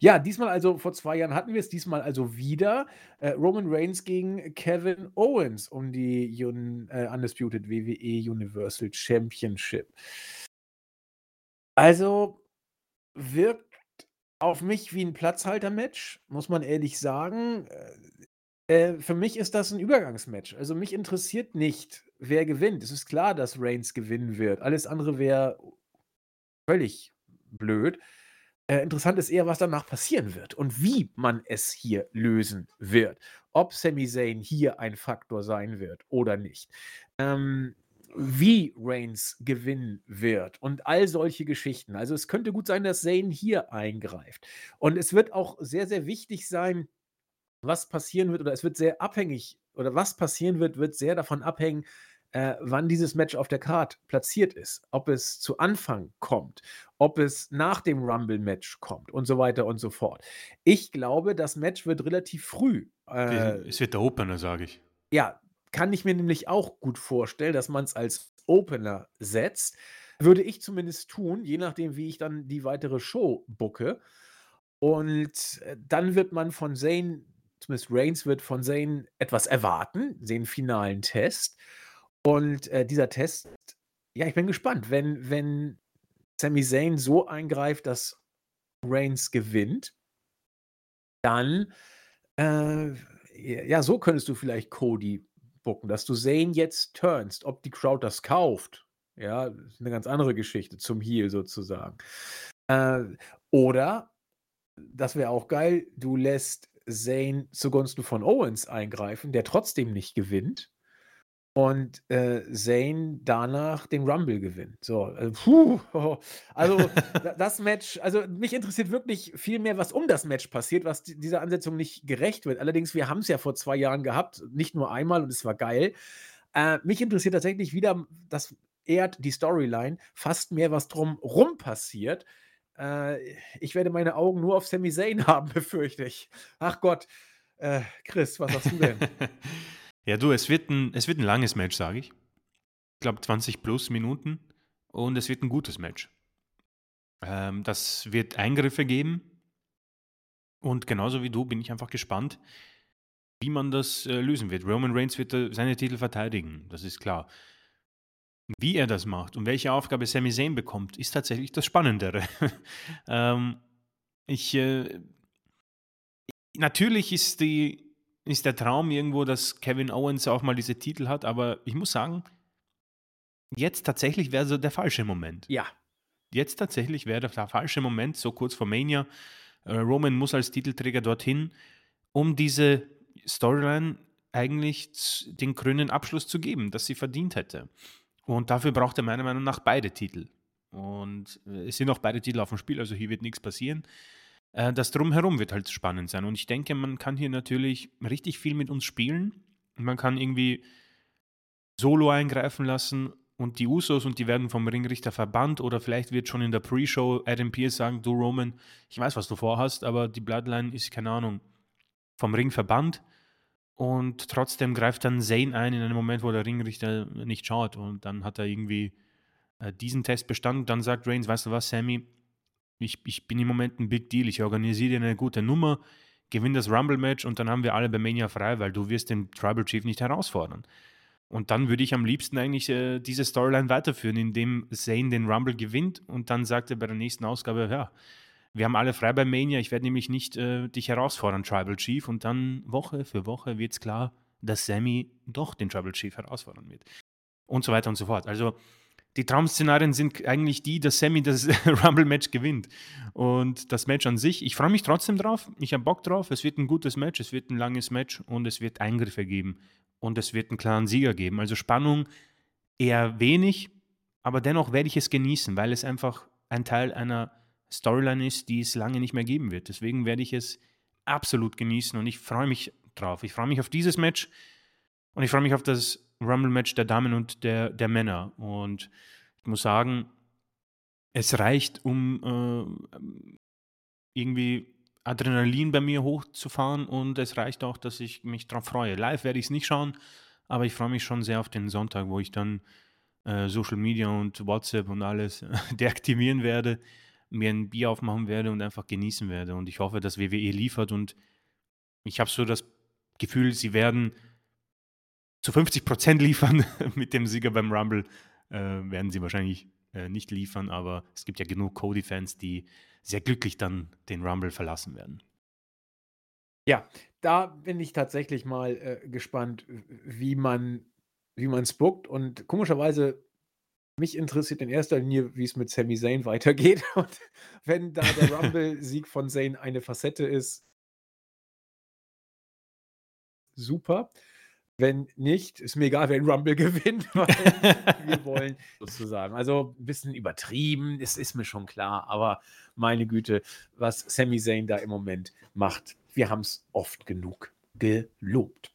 Ja, diesmal also, vor zwei Jahren hatten wir es, diesmal also wieder äh, Roman Reigns gegen Kevin Owens um die Un äh, Undisputed WWE Universal Championship. Also wirkt auf mich wie ein Platzhalter-Match, muss man ehrlich sagen. Äh, für mich ist das ein Übergangsmatch. Also mich interessiert nicht, wer gewinnt. Es ist klar, dass Reigns gewinnen wird. Alles andere wäre völlig blöd. Äh, interessant ist eher, was danach passieren wird und wie man es hier lösen wird. Ob Sami Zayn hier ein Faktor sein wird oder nicht. Ähm, wie Reigns gewinnen wird und all solche Geschichten. Also es könnte gut sein, dass Zayn hier eingreift. Und es wird auch sehr, sehr wichtig sein, was passieren wird, oder es wird sehr abhängig, oder was passieren wird, wird sehr davon abhängen, äh, wann dieses Match auf der Card platziert ist. Ob es zu Anfang kommt, ob es nach dem Rumble-Match kommt und so weiter und so fort. Ich glaube, das Match wird relativ früh. Äh, es wird der Opener, sage ich. ja, kann ich mir nämlich auch gut vorstellen, dass man es als Opener setzt. Würde ich zumindest tun, je nachdem, wie ich dann die weitere Show bucke. Und äh, dann wird man von Zane, zumindest Reigns wird von Zane etwas erwarten, den finalen Test. Und äh, dieser Test, ja, ich bin gespannt, wenn, wenn Sami Zayn so eingreift, dass Reigns gewinnt, dann, äh, ja, so könntest du vielleicht Cody bucken, dass du Zane jetzt turnst. Ob die Crowd das kauft, ja, ist eine ganz andere Geschichte zum Heel sozusagen. Äh, oder, das wäre auch geil, du lässt Zane zugunsten von Owens eingreifen, der trotzdem nicht gewinnt. Und äh, Zane danach den Rumble gewinnt. So, äh, puh, also da- das Match, also mich interessiert wirklich viel mehr, was um das Match passiert, was di- dieser Ansetzung nicht gerecht wird. Allerdings, wir haben es ja vor zwei Jahren gehabt, nicht nur einmal und es war geil. Äh, mich interessiert tatsächlich wieder, das ehrt die Storyline, fast mehr, was drumrum passiert. Äh, ich werde meine Augen nur auf Sami Zayn haben, befürchte ich. Ach Gott. Äh, Chris, was sagst du denn? ja, du, es wird ein, es wird ein langes Match, sage ich. Ich glaube 20 plus Minuten und es wird ein gutes Match. Ähm, das wird Eingriffe geben und genauso wie du bin ich einfach gespannt, wie man das äh, lösen wird. Roman Reigns wird äh, seine Titel verteidigen, das ist klar. Wie er das macht und welche Aufgabe Sami Zayn bekommt, ist tatsächlich das Spannendere. ähm, ich, äh, natürlich ist, die, ist der Traum irgendwo, dass Kevin Owens auch mal diese Titel hat, aber ich muss sagen, jetzt tatsächlich wäre so der falsche Moment. ja, Jetzt tatsächlich wäre der falsche Moment, so kurz vor Mania. Äh, Roman muss als Titelträger dorthin, um diese Storyline eigentlich den grünen Abschluss zu geben, das sie verdient hätte. Und dafür braucht er meiner Meinung nach beide Titel. Und äh, es sind auch beide Titel auf dem Spiel, also hier wird nichts passieren. Äh, das Drumherum wird halt spannend sein. Und ich denke, man kann hier natürlich richtig viel mit uns spielen. Man kann irgendwie Solo eingreifen lassen und die Usos und die werden vom Ringrichter verbannt oder vielleicht wird schon in der Pre-Show Adam Pierce sagen, du Roman, ich weiß, was du vorhast, aber die Bloodline ist, keine Ahnung, vom Ring verbannt und trotzdem greift dann Zane ein in einem Moment, wo der Ringrichter nicht schaut und dann hat er irgendwie äh, diesen Test bestanden. Dann sagt Reigns, weißt du was, Sammy, ich, ich bin im Moment ein Big Deal, ich organisiere dir eine gute Nummer, gewinne das Rumble-Match und dann haben wir alle bei Mania frei, weil du wirst den Tribal Chief nicht herausfordern. Und dann würde ich am liebsten eigentlich äh, diese Storyline weiterführen, indem Zane den Rumble gewinnt und dann sagt er bei der nächsten Ausgabe, ja, wir haben alle frei bei Mania, ich werde nämlich nicht äh, dich herausfordern, Tribal Chief. Und dann Woche für Woche wird es klar, dass Sammy doch den Tribal Chief herausfordern wird. Und so weiter und so fort. Also die Traum-Szenarien sind eigentlich die, dass Sammy das Rumble-Match gewinnt. Und das Match an sich, ich freue mich trotzdem drauf. Ich habe Bock drauf. Es wird ein gutes Match, es wird ein langes Match und es wird Eingriffe geben. Und es wird einen klaren Sieger geben. Also Spannung eher wenig, aber dennoch werde ich es genießen, weil es einfach ein Teil einer Storyline ist, die es lange nicht mehr geben wird. Deswegen werde ich es absolut genießen und ich freue mich drauf. Ich freue mich auf dieses Match und ich freue mich auf das Rumble-Match der Damen und der, der Männer. Und ich muss sagen, es reicht, um äh, irgendwie Adrenalin bei mir hochzufahren und es reicht auch, dass ich mich darauf freue. Live werde ich es nicht schauen, aber ich freue mich schon sehr auf den Sonntag, wo ich dann äh, Social Media und WhatsApp und alles deaktivieren werde mir ein Bier aufmachen werde und einfach genießen werde. Und ich hoffe, dass WWE liefert und ich habe so das Gefühl, sie werden zu 50 Prozent liefern. Mit dem Sieger beim Rumble äh, werden sie wahrscheinlich äh, nicht liefern, aber es gibt ja genug Cody-Fans, die sehr glücklich dann den Rumble verlassen werden. Ja, da bin ich tatsächlich mal äh, gespannt, wie man wie bookt. Und komischerweise mich interessiert in erster Linie, wie es mit Sami Zayn weitergeht. Und wenn da der Rumble-Sieg von Zayn eine Facette ist super. Wenn nicht, ist mir egal, wer den Rumble gewinnt, weil wir wollen sozusagen. Also ein bisschen übertrieben, das ist mir schon klar, aber meine Güte, was Sami Zayn da im Moment macht, wir haben es oft genug gelobt.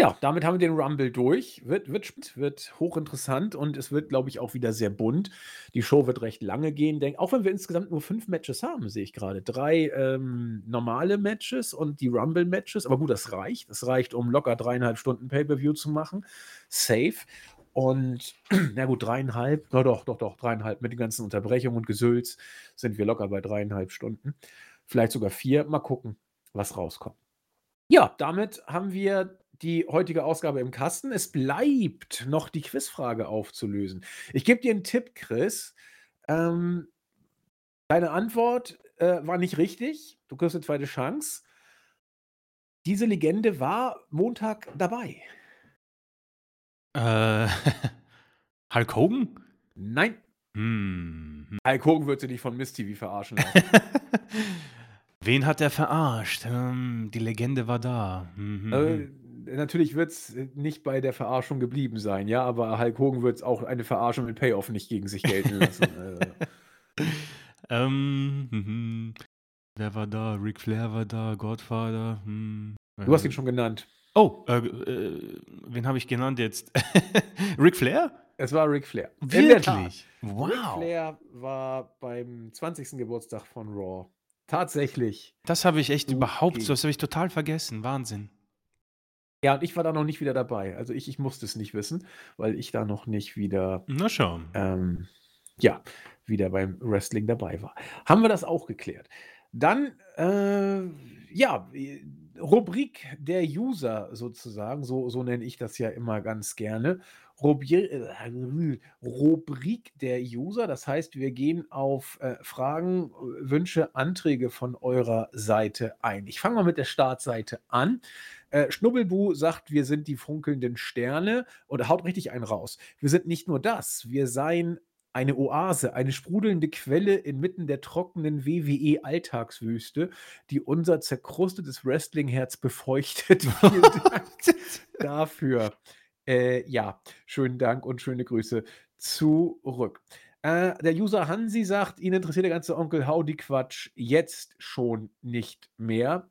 Ja, damit haben wir den Rumble durch. Wird, wird, wird hochinteressant und es wird, glaube ich, auch wieder sehr bunt. Die Show wird recht lange gehen. Denk, auch wenn wir insgesamt nur fünf Matches haben, sehe ich gerade. Drei ähm, normale Matches und die Rumble-Matches. Aber gut, das reicht. Das reicht, um locker dreieinhalb Stunden Pay-Per-View zu machen. Safe. Und na gut, dreieinhalb, na doch, doch, doch, dreieinhalb mit den ganzen Unterbrechungen und Gesülz sind wir locker bei dreieinhalb Stunden. Vielleicht sogar vier. Mal gucken, was rauskommt. Ja, damit haben wir die heutige Ausgabe im Kasten. Es bleibt noch die Quizfrage aufzulösen. Ich gebe dir einen Tipp, Chris. Ähm, deine Antwort äh, war nicht richtig. Du kriegst eine zweite Chance. Diese Legende war Montag dabei. Äh, Hulk Hogan? Nein. Hm. Hulk Hogan wird sie nicht von Miss TV verarschen lassen. Wen hat er verarscht? Ähm, die Legende war da. Mhm. Äh, natürlich wird es äh, nicht bei der Verarschung geblieben sein, ja, aber Hulk Hogan wird es auch eine Verarschung mit Payoff nicht gegen sich gelten lassen. Äh. ähm, mhm. Wer war da? Ric Flair war da, Godfather. Hm. Du hast ihn schon genannt. Oh, äh, äh, wen habe ich genannt jetzt? Ric Flair? Es war Ric Flair. Wirklich? Wow. Ric Flair war beim 20. Geburtstag von Raw. Tatsächlich. Das habe ich echt okay. überhaupt, das habe ich total vergessen. Wahnsinn. Ja, und ich war da noch nicht wieder dabei. Also ich, ich musste es nicht wissen, weil ich da noch nicht wieder, Na schau. ähm, ja, wieder beim Wrestling dabei war. Haben wir das auch geklärt. Dann, äh, ja, Rubrik der User sozusagen, so, so nenne ich das ja immer ganz gerne. Rubier, äh, Rubrik der User, das heißt, wir gehen auf äh, Fragen, Wünsche, Anträge von eurer Seite ein. Ich fange mal mit der Startseite an. Äh, Schnubbelbu sagt, wir sind die funkelnden Sterne und haut richtig einen raus. Wir sind nicht nur das, wir seien eine Oase, eine sprudelnde Quelle inmitten der trockenen WWE-Alltagswüste, die unser zerkrustetes Wrestling-Herz befeuchtet. Vielen Dank dafür. Äh, ja, schönen Dank und schöne Grüße zurück. Äh, der User Hansi sagt, ihn interessiert der ganze Onkel Howdy-Quatsch jetzt schon nicht mehr.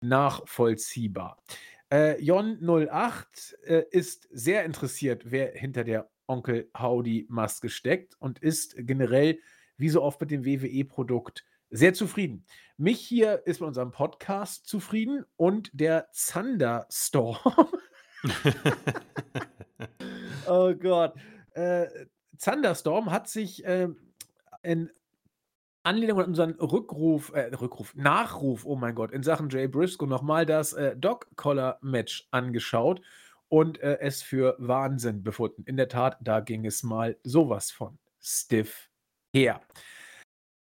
Nachvollziehbar. Äh, Jon08 äh, ist sehr interessiert, wer hinter der Onkel Howdy Maske steckt und ist generell, wie so oft mit dem WWE-Produkt, sehr zufrieden. Mich hier ist bei unserem Podcast zufrieden und der Thunderstorm. oh Gott. Äh, Thunderstorm hat sich äh, in Anlehnung an unseren Rückruf, äh, Rückruf, Nachruf, oh mein Gott, in Sachen Jay Briscoe nochmal das äh, Dog-Collar-Match angeschaut und äh, es für Wahnsinn befunden. In der Tat, da ging es mal sowas von stiff her.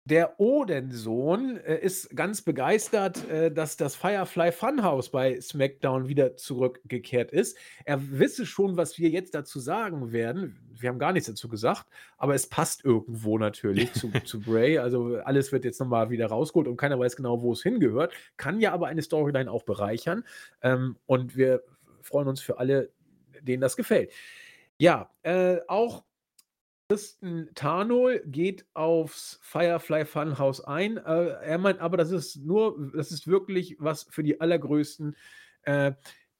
Der Odensohn äh, ist ganz begeistert, äh, dass das Firefly Funhouse bei SmackDown wieder zurückgekehrt ist. Er wisse schon, was wir jetzt dazu sagen werden. Wir haben gar nichts dazu gesagt, aber es passt irgendwo natürlich zu, zu Bray. Also alles wird jetzt nochmal wieder rausgeholt und keiner weiß genau, wo es hingehört. Kann ja aber eine Storyline auch bereichern. Ähm, und wir freuen uns für alle, denen das gefällt. Ja, äh, auch Tristan Tarnol geht aufs Firefly Funhouse ein. Äh, er meint aber, das ist nur, das ist wirklich was für die allergrößten äh,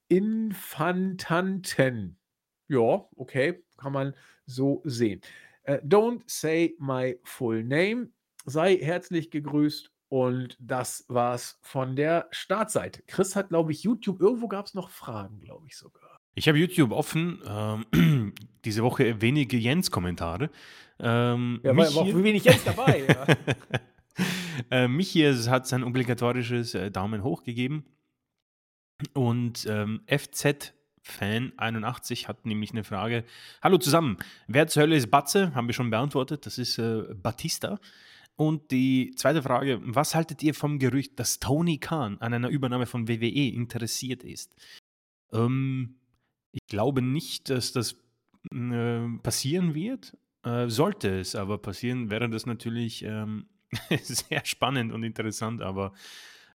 Infantanten. Ja, okay, kann man so sehen. Äh, don't say my full name. Sei herzlich gegrüßt und das war's von der Startseite. Chris hat, glaube ich, YouTube. Irgendwo gab es noch Fragen, glaube ich sogar. Ich habe YouTube offen. Ähm, diese Woche wenige Jens-Kommentare. Ähm, ja, war auch wenig Jens dabei. Ja. äh, Michi hat sein obligatorisches äh, Daumen hoch gegeben. Und ähm, FZ-Fan 81 hat nämlich eine Frage. Hallo zusammen, wer zur Hölle ist Batze? Haben wir schon beantwortet. Das ist äh, Batista. Und die zweite Frage, was haltet ihr vom Gerücht, dass Tony Khan an einer Übernahme von WWE interessiert ist? Ähm, ich glaube nicht, dass das äh, passieren wird. Äh, sollte es aber passieren, wäre das natürlich ähm, sehr spannend und interessant, aber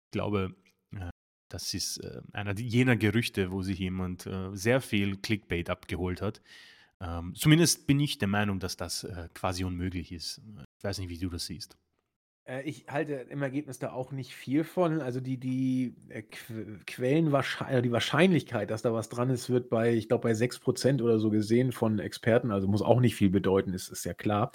ich glaube, äh, das ist äh, einer jener Gerüchte, wo sich jemand äh, sehr viel Clickbait abgeholt hat. Ähm, zumindest bin ich der Meinung, dass das äh, quasi unmöglich ist. Ich weiß nicht, wie du das siehst. Äh, ich halte im Ergebnis da auch nicht viel von. Also die, die äh, Quellen, also die Wahrscheinlichkeit, dass da was dran ist, wird bei, ich glaube, bei 6% oder so gesehen von Experten, also muss auch nicht viel bedeuten, ist, ist ja klar.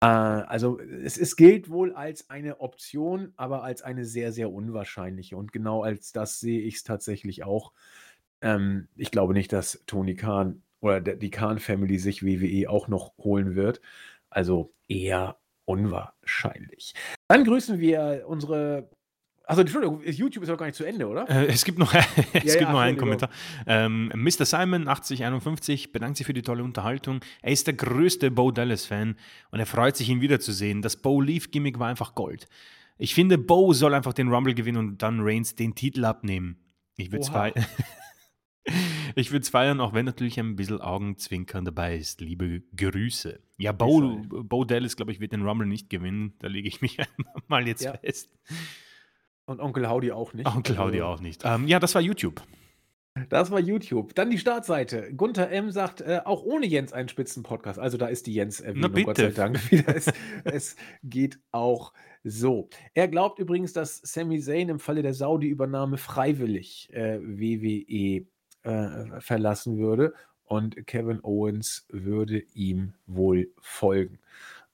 Äh, also es, es gilt wohl als eine Option, aber als eine sehr, sehr unwahrscheinliche. Und genau als das sehe ich es tatsächlich auch. Ähm, ich glaube nicht, dass Tony Khan oder die Khan-Family sich WWE auch noch holen wird. Also eher unwahrscheinlich. Dann grüßen wir unsere. Also Entschuldigung, YouTube ist noch gar nicht zu Ende, oder? Äh, es gibt noch, es ja, gibt ja, noch einen Kommentar. Ähm, Mr. Simon 8051 bedankt sich für die tolle Unterhaltung. Er ist der größte Bo Dallas-Fan und er freut sich, ihn wiederzusehen. Das Bo Leaf-Gimmick war einfach Gold. Ich finde, Bo soll einfach den Rumble gewinnen und dann Reigns den Titel abnehmen. Ich würde zwei. Ich würde es feiern, auch wenn natürlich ein bisschen Augenzwinkern dabei ist. Liebe Grüße. Ja, Bo, Bo Dallas, glaube ich, wird den Rumble nicht gewinnen. Da lege ich mich mal jetzt ja. fest. Und Onkel Howdy auch nicht. Onkel Howdy also, auch nicht. Ähm, ja, das war YouTube. Das war YouTube. Dann die Startseite. Gunther M. sagt, äh, auch ohne Jens einen Spitzenpodcast. Also da ist die Jens-Erwähnung, Gott sei Dank. es, es geht auch so. Er glaubt übrigens, dass Sami Zayn im Falle der Saudi-Übernahme freiwillig äh, WWE äh, verlassen würde und Kevin Owens würde ihm wohl folgen.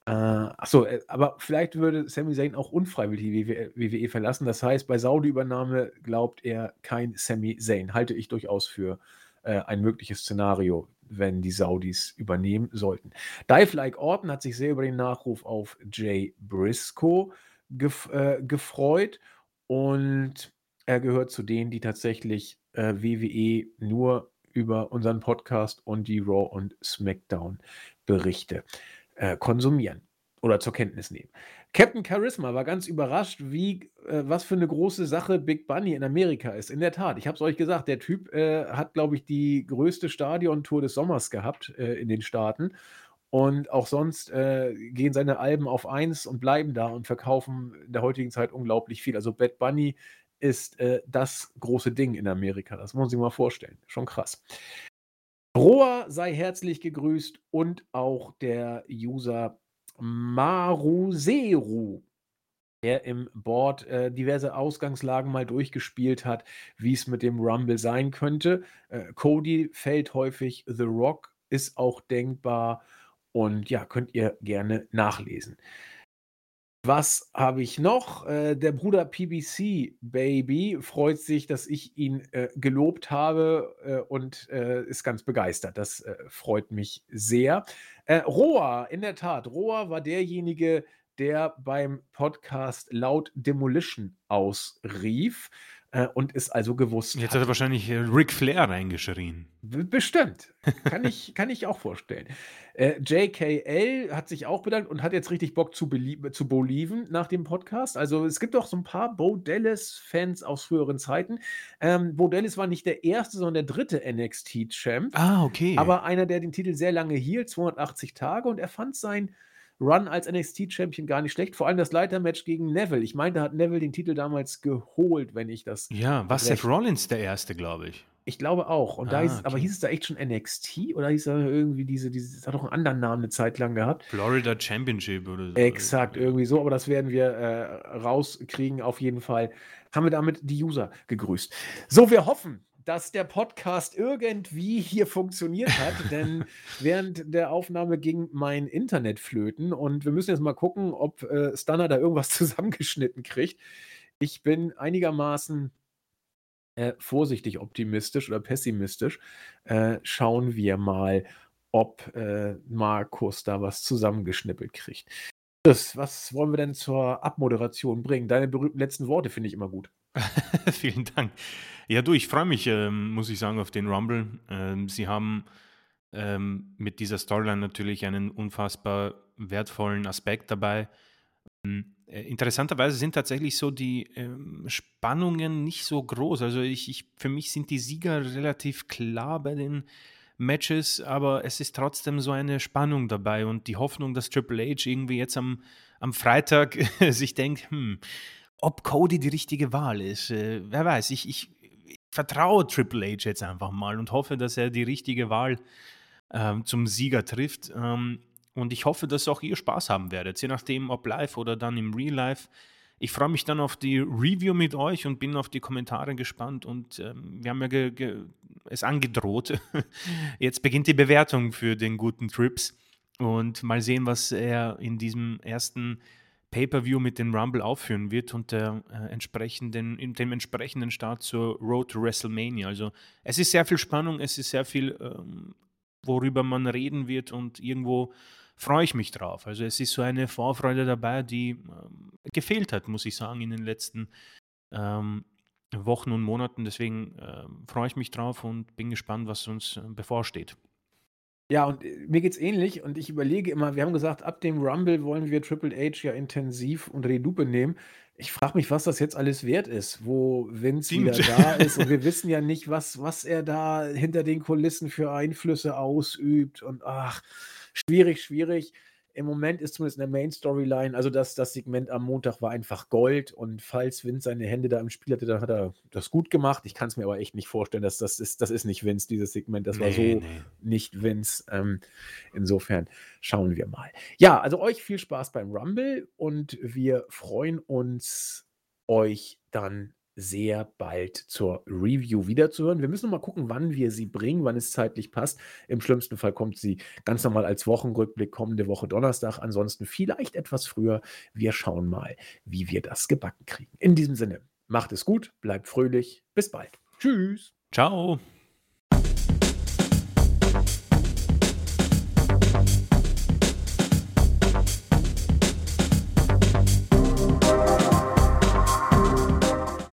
Äh, achso, äh, aber vielleicht würde Sami Zayn auch unfreiwillig die WWE verlassen. Das heißt, bei Saudi-Übernahme glaubt er kein Sami Zayn. Halte ich durchaus für äh, ein mögliches Szenario, wenn die Saudis übernehmen sollten. Dive Like Orton hat sich sehr über den Nachruf auf Jay Briscoe gef äh, gefreut und er gehört zu denen, die tatsächlich äh, WWE nur über unseren Podcast und die Raw und SmackDown Berichte äh, konsumieren oder zur Kenntnis nehmen. Captain Charisma war ganz überrascht, wie äh, was für eine große Sache Big Bunny in Amerika ist. In der Tat, ich habe es euch gesagt, der Typ äh, hat, glaube ich, die größte Stadiontour des Sommers gehabt äh, in den Staaten Und auch sonst äh, gehen seine Alben auf 1 und bleiben da und verkaufen in der heutigen Zeit unglaublich viel. Also Bad Bunny ist äh, das große Ding in Amerika. Das muss man sich mal vorstellen. Schon krass. Roa sei herzlich gegrüßt und auch der User Maruseru, der im Board äh, diverse Ausgangslagen mal durchgespielt hat, wie es mit dem Rumble sein könnte. Äh, Cody fällt häufig, The Rock ist auch denkbar und ja, könnt ihr gerne nachlesen. Was habe ich noch? Äh, der Bruder PBC Baby freut sich, dass ich ihn äh, gelobt habe äh, und äh, ist ganz begeistert. Das äh, freut mich sehr. Äh, Roa, in der Tat, Roa war derjenige, der beim Podcast laut Demolition ausrief äh, und es also gewusst Jetzt hat er wahrscheinlich äh, Ric Flair reingeschrien. Bestimmt. Kann ich, kann ich auch vorstellen. Äh, JKL hat sich auch bedankt und hat jetzt richtig Bock zu, zu Boliven nach dem Podcast. Also es gibt auch so ein paar Bo Dallas-Fans aus früheren Zeiten. Ähm, Bo Dallas war nicht der erste, sondern der dritte NXT-Champ. Ah, okay. Aber einer, der den Titel sehr lange hielt, 280 Tage, und er fand sein Run als NXT-Champion gar nicht schlecht. Vor allem das Leitermatch gegen Neville. Ich meine, da hat Neville den Titel damals geholt, wenn ich das. Ja, war Seth Rollins der erste, glaube ich. Ich glaube auch. Und ah, da hieß okay. aber hieß es da echt schon NXT oder hieß da irgendwie diese, diese, das hat doch einen anderen Namen eine Zeit lang gehabt. Florida Championship oder so. Exakt, irgendwie so, aber das werden wir äh, rauskriegen auf jeden Fall. Haben wir damit die User gegrüßt. So, wir hoffen, dass der Podcast irgendwie hier funktioniert hat, denn während der Aufnahme ging mein Internet flöten und wir müssen jetzt mal gucken, ob äh, Stunner da irgendwas zusammengeschnitten kriegt. Ich bin einigermaßen äh, vorsichtig optimistisch oder pessimistisch. Äh, schauen wir mal, ob äh, Markus da was zusammengeschnippelt kriegt. Das, was wollen wir denn zur Abmoderation bringen? Deine berühmten letzten Worte finde ich immer gut. Vielen Dank. Ja, du, ich freue mich, ähm, muss ich sagen, auf den Rumble. Ähm, sie haben ähm, mit dieser Storyline natürlich einen unfassbar wertvollen Aspekt dabei. Ähm, äh, interessanterweise sind tatsächlich so die ähm, Spannungen nicht so groß. Also ich, ich, für mich sind die Sieger relativ klar bei den Matches, aber es ist trotzdem so eine Spannung dabei und die Hoffnung, dass Triple H irgendwie jetzt am, am Freitag sich denkt, hm, ob Cody die richtige Wahl ist. Äh, wer weiß, ich, ich, ich, vertraue Triple H jetzt einfach mal und hoffe, dass er die richtige Wahl ähm, zum Sieger trifft. Ähm, und ich hoffe, dass auch ihr Spaß haben werdet, je nachdem, ob live oder dann im Real Life. Ich freue mich dann auf die Review mit euch und bin auf die Kommentare gespannt. Und ähm, wir haben ja es angedroht. Jetzt beginnt die Bewertung für den guten Trips. Und mal sehen, was er in diesem ersten Pay-per-View mit dem Rumble aufführen wird und der, äh, entsprechenden, dem entsprechenden Start zur Road to WrestleMania. Also es ist sehr viel Spannung, es ist sehr viel, ähm, worüber man reden wird und irgendwo freue ich mich drauf. Also es ist so eine Vorfreude dabei, die ähm, gefehlt hat, muss ich sagen, in den letzten ähm, Wochen und Monaten. Deswegen äh, freue ich mich drauf und bin gespannt, was uns äh, bevorsteht. Ja, und äh, mir geht's ähnlich und ich überlege immer, wir haben gesagt, ab dem Rumble wollen wir Triple H ja intensiv unter die Lupe nehmen. Ich frage mich, was das jetzt alles wert ist, wo Vince wieder da ist und wir wissen ja nicht, was, was er da hinter den Kulissen für Einflüsse ausübt und ach, schwierig, schwierig im Moment ist zumindest in der Main-Storyline, also das, das Segment am Montag war einfach Gold und falls Vince seine Hände da im Spiel hatte, dann hat er das gut gemacht. Ich kann es mir aber echt nicht vorstellen, dass das ist, das ist nicht Vince, dieses Segment. Das war so nee. nicht Vince. Ähm, insofern schauen wir mal. Ja, also euch viel Spaß beim Rumble und wir freuen uns, euch dann sehr bald zur Review wiederzuhören. Wir müssen mal gucken, wann wir sie bringen, wann es zeitlich passt. Im schlimmsten Fall kommt sie ganz normal als Wochenrückblick kommende Woche Donnerstag. Ansonsten vielleicht etwas früher. Wir schauen mal, wie wir das gebacken kriegen. In diesem Sinne, macht es gut, bleibt fröhlich. Bis bald. Tschüss. Ciao.